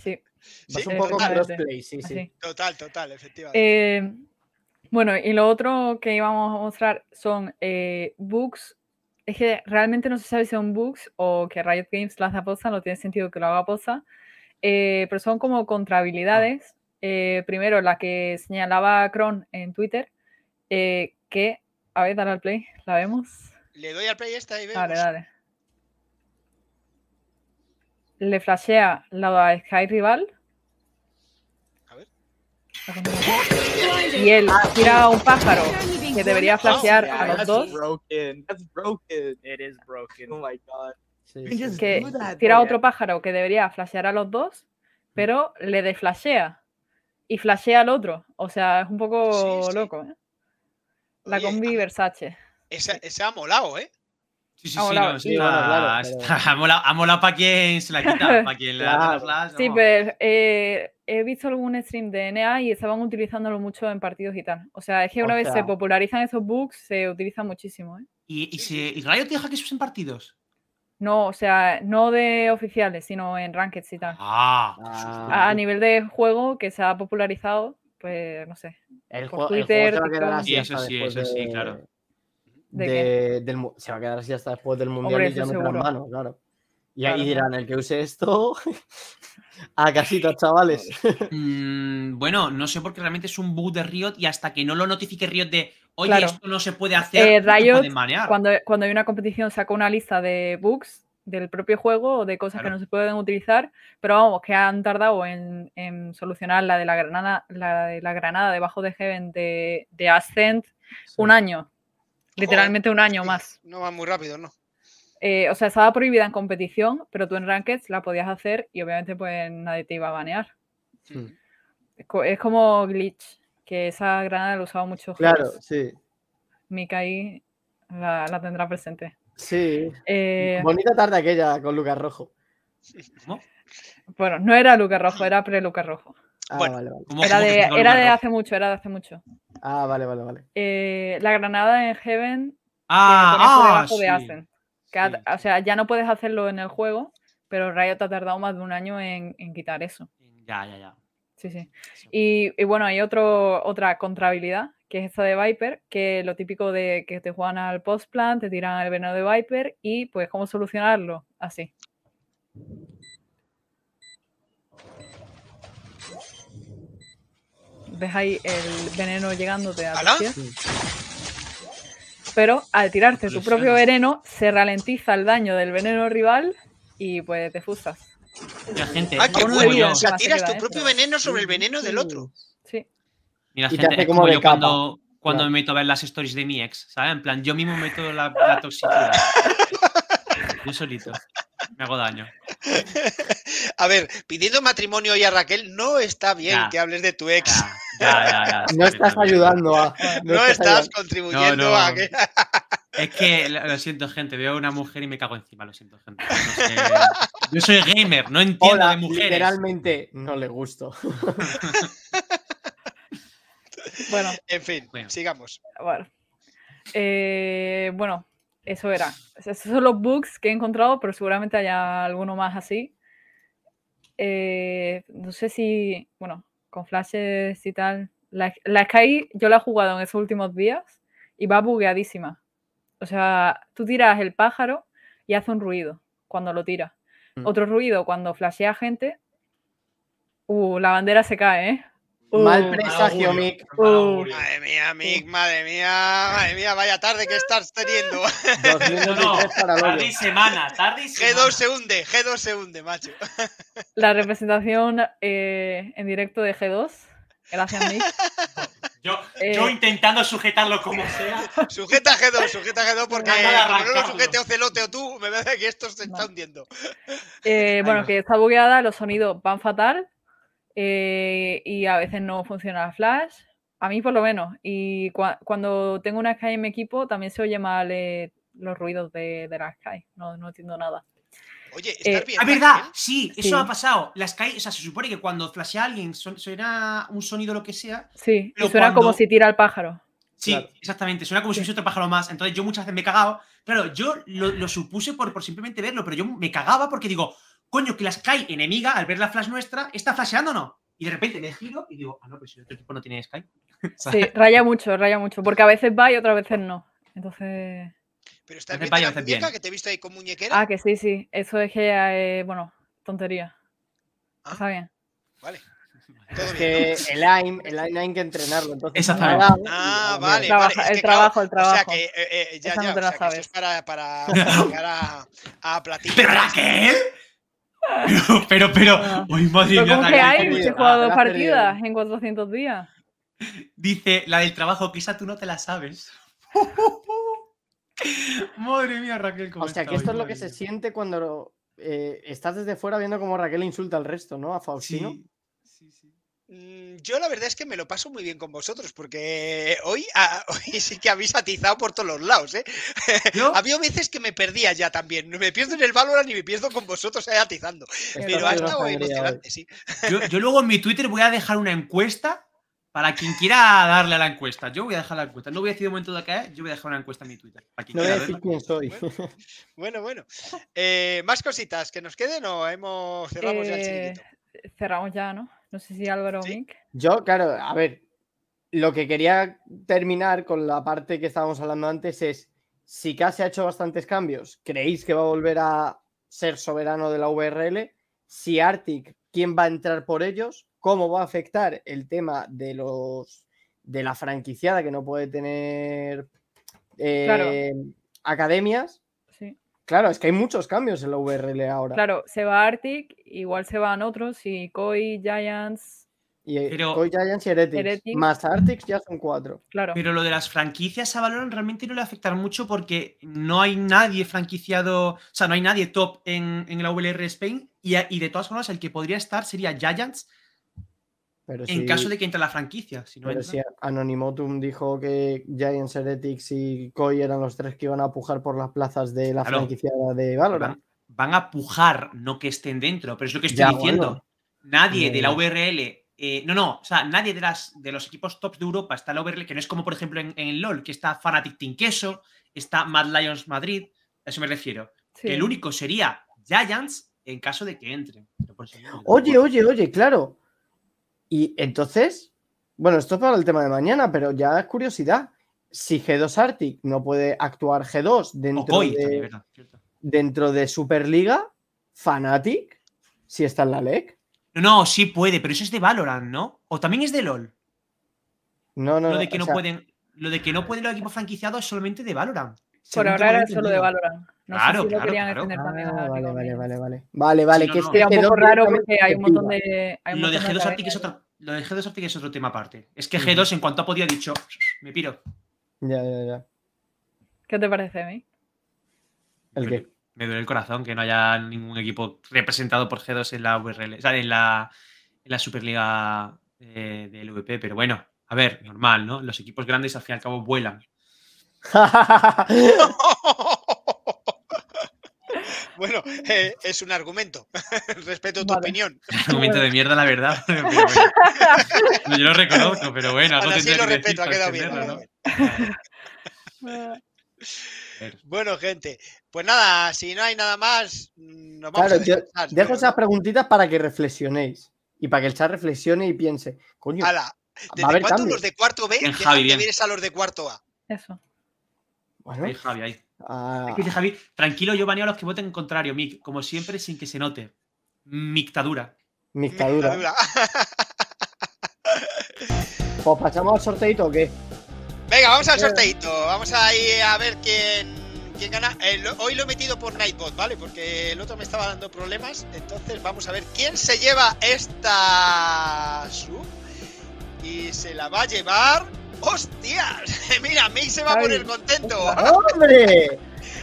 sí, Vas Sí, un poco crossplay, sí, sí. Total, total, efectivamente. Eh, bueno, y lo otro que íbamos a mostrar son eh, bugs. Es que realmente no se sabe si son bugs o que Riot Games las aposta, no tiene sentido que lo haga aposta. Eh, pero son como contra habilidades. Eh, primero, la que señalaba Cron en Twitter, eh, que, a ver, dale al play, la vemos. Le doy al play esta y vemos. Dale, dale. Le flashea la Sky Rival. A ver. Y él tira un pájaro que debería flashear a los that's dos. broken. That's broken. It is broken. Oh my god. Sí, Que tira otro pájaro que debería flashear a los dos, pero le desflashea. Y flashea al otro. O sea, es un poco Sí, sí. loco. ¿eh? La Oye, combi Versace. Esa, esa ha molado, ¿eh? Sí, sí, Ha sí, molado. no, Y- está, bueno, claro, está- ha molado, ha molado para quien se la quita, para quien le Claro. la flash. Sí, pero eh, he visto algún stream de NA y estaban utilizándolo mucho en partidos y tal. O sea, es que O una vez se popularizan esos bugs, se utilizan muchísimo. ¿eh? ¿Y, y, se, ¿Y Riot deja que se usen partidos? No, o sea, no de oficiales, sino en rankeds y tal. Ah, Ah, A, a nivel de juego que se ha popularizado, pues no sé. el, por juego, el juego Twitter, se va a quedar así Sí, eso hasta sí, después eso sí, de- claro. ¿De de- del se va a quedar así hasta después del mundial Hombre, y ya eso meterán seguro. mano, claro. Y ahí dirán, el que use esto, a casitas, chavales. Mm, bueno, no sé porque realmente es un bug de Riot y hasta que no lo notifique Riot de, oye, Claro. esto no se puede hacer, Eh, no te Riot, pueden cuando, cuando hay una competición, saca una lista de bugs del propio juego o de cosas Claro. que no se pueden utilizar, pero vamos, que han tardado en, en solucionar la de la granada, la de la granada debajo de Heaven de, de Ascent un año. Literalmente un año más. No va muy rápido, ¿no? Eh, o sea, estaba prohibida en competición, pero tú en Rankeds la podías hacer y obviamente pues nadie te iba a banear. Hmm. Es co- Es como glitch, que esa granada la usaba mucho. Claro, sí. Mika ahí la, la tendrá presente. Sí. Eh, Bonita tarde aquella con Lucas Rojo. ¿Cómo? bueno, no era Luca Rojo, era pre-Luca Rojo. Ah, Bueno. vale, vale. ¿Cómo- Era de, era de Lucas hace mucho, era de hace mucho. Ah, vale, vale, vale. Eh, la granada en Heaven Ah, ah, debajo de sí. Ascent. Que O sea, ya no puedes hacerlo en el juego, pero Riot ha tardado más de un año en, en quitar eso. Ya, ya, ya. Sí, sí. Y, y bueno, hay otro, otra contrahabilidad, que es esta de Viper, que lo típico de que te juegan al postplan, te tiran el veneno de Viper y pues cómo solucionarlo, así. ¿Ves ahí el veneno llegándote a ¿Ala? Pero al tirarte tu propio veneno, se ralentiza el daño del veneno rival y pues te fustas. Mira, gente, Ah, qué bueno. O sea, tiras tu propio veneno sobre el veneno del otro. Sí. Mira, te gente, hace como yo capa. cuando, cuando Claro. me meto a ver las stories de mi ex, ¿sabes? En plan, yo mismo meto la, la toxicidad. yo solito. Me hago daño. A ver, pidiendo matrimonio hoy a Raquel, no está bien Ya. que hables de tu ex. Ya, ya, ya. ya. No estás ayudando a. No, estás ayudando. contribuyendo No, no. a que. Es que, lo lo siento, gente, veo a una mujer y me cago encima, lo siento, gente. No sé. Yo soy gamer, no entiendo Hola, de mujeres. literalmente no le gusto. Bueno, En fin, Bueno. sigamos. Bueno, Eh, bueno, eso era. Esos son los bugs que he encontrado, pero seguramente haya alguno más así. Eh, no sé si, bueno, con flashes y tal. La, la Sky yo la he jugado en esos últimos días y va bugueadísima. O sea, tú tiras el pájaro y hace un ruido cuando lo tiras. Mm. Otro ruido cuando flashea gente. Uh, la bandera se cae, ¿eh? Mal Uh, presagio, augurio. Mick. Uh, Madre mía, Mick, madre mía, madre mía, vaya tarde que estás teniendo. 2023 para tarde y semana, tarde y semana. G2 se hunde, G2 se hunde, macho. la representación eh, en directo de G2. Gracias, Nick. Yo, Eh, yo intentando sujetarlo como sea. Sujeta G2, sujeta G2 porque como no lo sujete Ocelote o tú, me parece que esto se está No. hundiendo. Eh, bueno, que está bugueada, los sonidos van fatal eh, y a veces no funciona la flash. A mí por lo menos. Y cua- cuando tengo una Sky en mi equipo también se oye mal eh, los ruidos de, de la Sky. No, no entiendo nada. Oye, Eh, ¿estás bien? Ah, verdad, Raquel? sí, eso Sí. ha pasado. La Sky, o sea, se supone que cuando flashea a alguien suena un sonido lo que sea. Sí, Pero suena como cuando- si tira al pájaro. Sí, Claro. exactamente. Suena como si fuese otro pájaro más. Entonces yo muchas veces me he cagado. Claro, yo lo, lo supuse por, por simplemente verlo, pero yo me cagaba porque digo, coño, que la Sky enemiga, al ver la flash nuestra, está flasheando o no. Y de repente me giro y digo, ah, no, pero si el otro equipo no tiene Sky. Sí, raya mucho, raya mucho. Porque a veces va y otras veces no. Entonces. Pero Hace bien la muñeca, bien. que te he visto ahí con muñequera. Ah, que sí, sí. Eso es que, eh, bueno, tontería. Ah. Está bien. Vale. Todo Es bien. que el AIM, el AIM hay que entrenarlo. Entonces, Exactamente. nada, Ah, vale, Trabaja- vale. es el que, claro, trabajo, el O sea trabajo. que, eh, eh, ya, Esa ya, no te o la sea, que es para, para, para llegar a, a platino. ¡Pero Raquel! Pero, pero, pero. Ah. ¡Uy, madre Pero mía! ¿cómo que hay? he jugado dos perdido. partidas en 400 días. Dice la del trabajo, que esa tú no te la sabes. Madre mía, Raquel. ¿cómo O sea, que esto hoy? es lo que Madre se siente cuando eh, estás desde fuera viendo cómo Raquel insulta al resto, ¿no? A Faustino. Sí, sí, sí. Mm, Yo la verdad es que me lo paso muy bien con vosotros, porque hoy, ah, hoy sí que habéis atizado por todos los lados, ¿eh? Yo, Había veces que me perdía ya también. Me pierdo en el Valorant y me pierdo con vosotros ahí atizando. Esto Pero ha estado hoy. emocionante, sí. yo, yo luego en mi Twitter voy a dejar una encuesta para quien quiera darle a la encuesta. Yo voy a dejar la encuesta. No voy a decir un momento de es, yo voy a dejar una encuesta en mi Twitter. Para quien No voy a quiera decir quién soy. Bueno, bueno. Eh, ¿Más cositas que nos queden o hemos cerramos ya el Eh, cerramos ya, ¿no? No sé si Álvaro o Sí. Mick. Yo, claro, a ver, lo que quería terminar con la parte que estábamos hablando antes es si casi ha hecho bastantes cambios, ¿creéis que va a volver a ser soberano de la VRL? Si Arctic, ¿quién va a entrar por ellos? ¿Cómo va a afectar el tema de los de la franquiciada que no puede tener eh, academias? Claro, es que hay muchos cambios en la VRL ahora. Claro, se va Arctic, igual se van otros, y Koi, Giants. Y eh, Pero- Koi Giants y Heretics, Heretics. Más Arctics ya son cuatro. Claro. Pero lo de las franquicias a Valorant realmente no le afectan mucho porque no hay nadie franquiciado, o sea, no hay nadie top en, en la VLR Spain y, y de todas formas el que podría estar sería Giants Pero en si- caso de que entre la franquicia. Si no Pero entra- si Anonymotum dijo que Giants, Heretics y Koi eran los tres que iban a pujar por las plazas de la Claro. franquicia de Valorant. van, van a pujar, no que estén dentro, pero es lo que estoy Ya, diciendo. bueno. Nadie de la. VRL, eh, no, no, o sea, nadie de, las, de los equipos tops de Europa está en la VRL, que no es como por ejemplo en, en el LOL, que está Fnatic Team Queso, está Mad Lions Madrid, a eso me refiero. Sí. Que el único sería Giants en caso de que entren. Oye, oye, oye, claro. Y entonces, bueno, esto es para el tema de mañana, pero ya es curiosidad. Si G2 Arctic no puede actuar G2 O dentro, de, dentro de Superliga, Fnatic, si está en la LEC. No, no, sí puede, pero eso es de Valorant, ¿no? O también es de LOL. No, no, Lo no, de que no sea, pueden. Lo de que no pueden los equipos franquiciados es solamente de Valorant. Por ahora era solo de Valorant. No Claro, sé si lo claro, querían claro. extender también a Ah, League vale, vale, vale, vale. Vale, vale, no, que es no. que Sería un G2 poco raro porque hay un montón de. un Lo de montón G2 Arctic academias. es otro. Lo de G2 Arctic es otro tema aparte. Es que G2 en cuanto ha podido ha dicho, me piro. Ya, ya, ya. ¿Qué te parece, May? ¿El qué? Me duele el corazón que no haya ningún equipo representado por G2 en la VRL, o sea, en la, en la Superliga eh, del VP, pero bueno, a ver, normal, ¿no? Los equipos grandes al fin y al cabo vuelan. bueno, eh, es un argumento. Respeto tu Vale. opinión. Argumento de mierda, la verdad. pero bueno. No, yo lo reconozco, pero bueno, así tendré lo respeto, ha quedado bien. Bueno, gente, pues nada, si no hay nada más, nos vamos Claro, a yo descansar, dejo esas preguntitas para que reflexionéis. Y para que el chat reflexione y piense, coño, Ala, va a ¿desde haber cuándo cambios. los de cuarto B de bien. ver a los de cuarto A? Eso. Bueno, Ahí, Javi, ahí. Ah, dice Javi, tranquilo, yo baneo a los que voten contrario, Mick, como siempre, sin que se note. Mictadura. mixtadura. Dictadura. Pues pasamos al sorteito o qué? Venga, vamos al Eh. sorteito. Vamos a ir a ver quién, quién gana. Eh, lo- hoy lo he metido por Nightbot, ¿vale? Porque el otro me estaba dando problemas. Entonces vamos a ver quién se lleva esta sub. Y se la va a llevar. ¡Hostias! Mira, Mick se va a poner contento. ¡Hombre!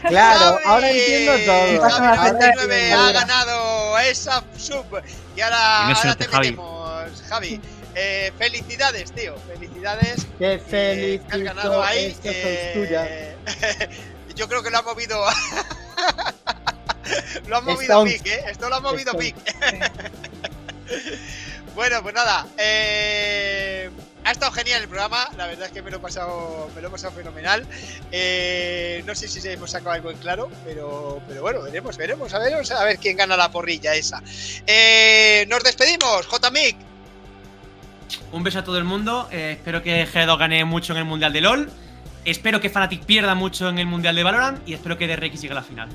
Claro, ahora entiendo todo. Javi Ahora 99 entiendo. ha ganado esa sub. Y ahora, ahora te Javi. metemos, Javi. Eh, felicidades, tío. Felicidades. ¡Qué Eh, feliz! que has ganado ahí. Eh, yo creo que lo ha movido. lo ha movido Stones. Mick, ¿eh? Esto lo ha movido Stones. Mick. bueno, pues nada. eh, ha estado genial el programa. La verdad es que me lo he pasado, me lo he pasado fenomenal. Eh, no sé si hemos sacado algo en claro, pero, pero bueno, veremos, veremos, a ver, a ver quién gana la porrilla esa. Eh, nos despedimos, J. Mick. Un beso a todo el mundo. eh, espero que G2 gane mucho en el Mundial de LOL. Espero que Fnatic pierda mucho en el Mundial de Valorant. Y espero que DRX llegue a la final.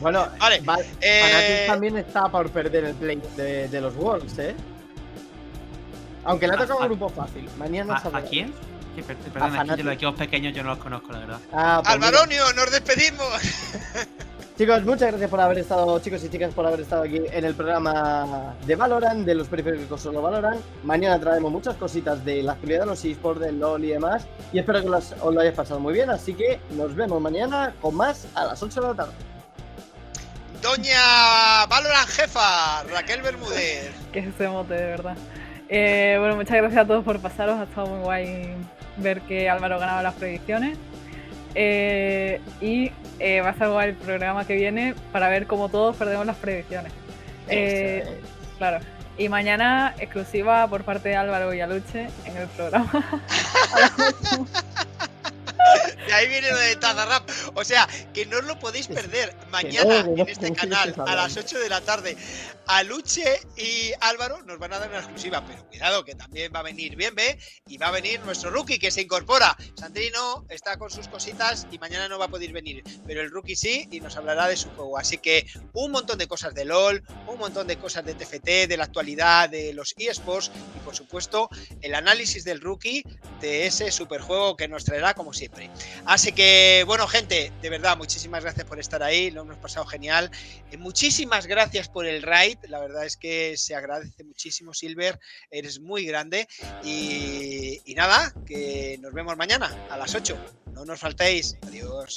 Bueno, Vale, va- eh, Fnatic también está por perder el play de, de los Worlds, ¿eh? Aunque le ha ¿A- tocado a- un grupo fácil. Mañana ¿A, sabrá. a quién? Que, perdón, Fnatic. yo los equipos pequeños yo no los conozco, la verdad. Ah, pues. Alvaronio, nos despedimos. Chicos, muchas gracias por haber estado, chicos y chicas, por haber estado aquí en el programa de Valorant, de los periféricos solo Valorant. Mañana traemos muchas cositas de la actualidad de los esports, del LOL y demás. Y espero que los- os lo hayáis pasado muy bien. Así que nos vemos mañana con más a las 8 de la tarde. Doña Valorant Jefa, Raquel Bermúdez. Que es ese mote, de verdad. Eh, bueno, muchas gracias a todos por pasaros. Ha estado muy guay ver que Álvaro ganaba las predicciones. Eh, y eh, va a estar guay el programa que viene para ver cómo todos perdemos las predicciones. Eh, es. claro. Y mañana exclusiva por parte de Álvaro y Aluche en el programa. Y ahí viene lo de Tazarrap O sea, que no os lo podéis perder mañana no, en este ¿cómo canal a las hablando? 8 de la tarde. A Luche y Álvaro nos van a dar una exclusiva, pero cuidado que también va a venir Bienve y va a venir nuestro rookie que se incorpora. Sandrino está con sus cositas y mañana no va a poder venir, pero el rookie sí y nos hablará de su juego. Así que un montón de cosas de LOL, un montón de cosas de TFT, de la actualidad, de los eSports y por supuesto el análisis del rookie de ese superjuego que nos traerá como siempre. Así que, bueno, gente, de verdad, muchísimas gracias por estar ahí, lo hemos pasado genial. Eh, muchísimas gracias por el raid, la verdad es que se agradece muchísimo, Silver, eres muy grande. Y, nada, que nos vemos mañana a las 8. No nos faltéis. Adiós.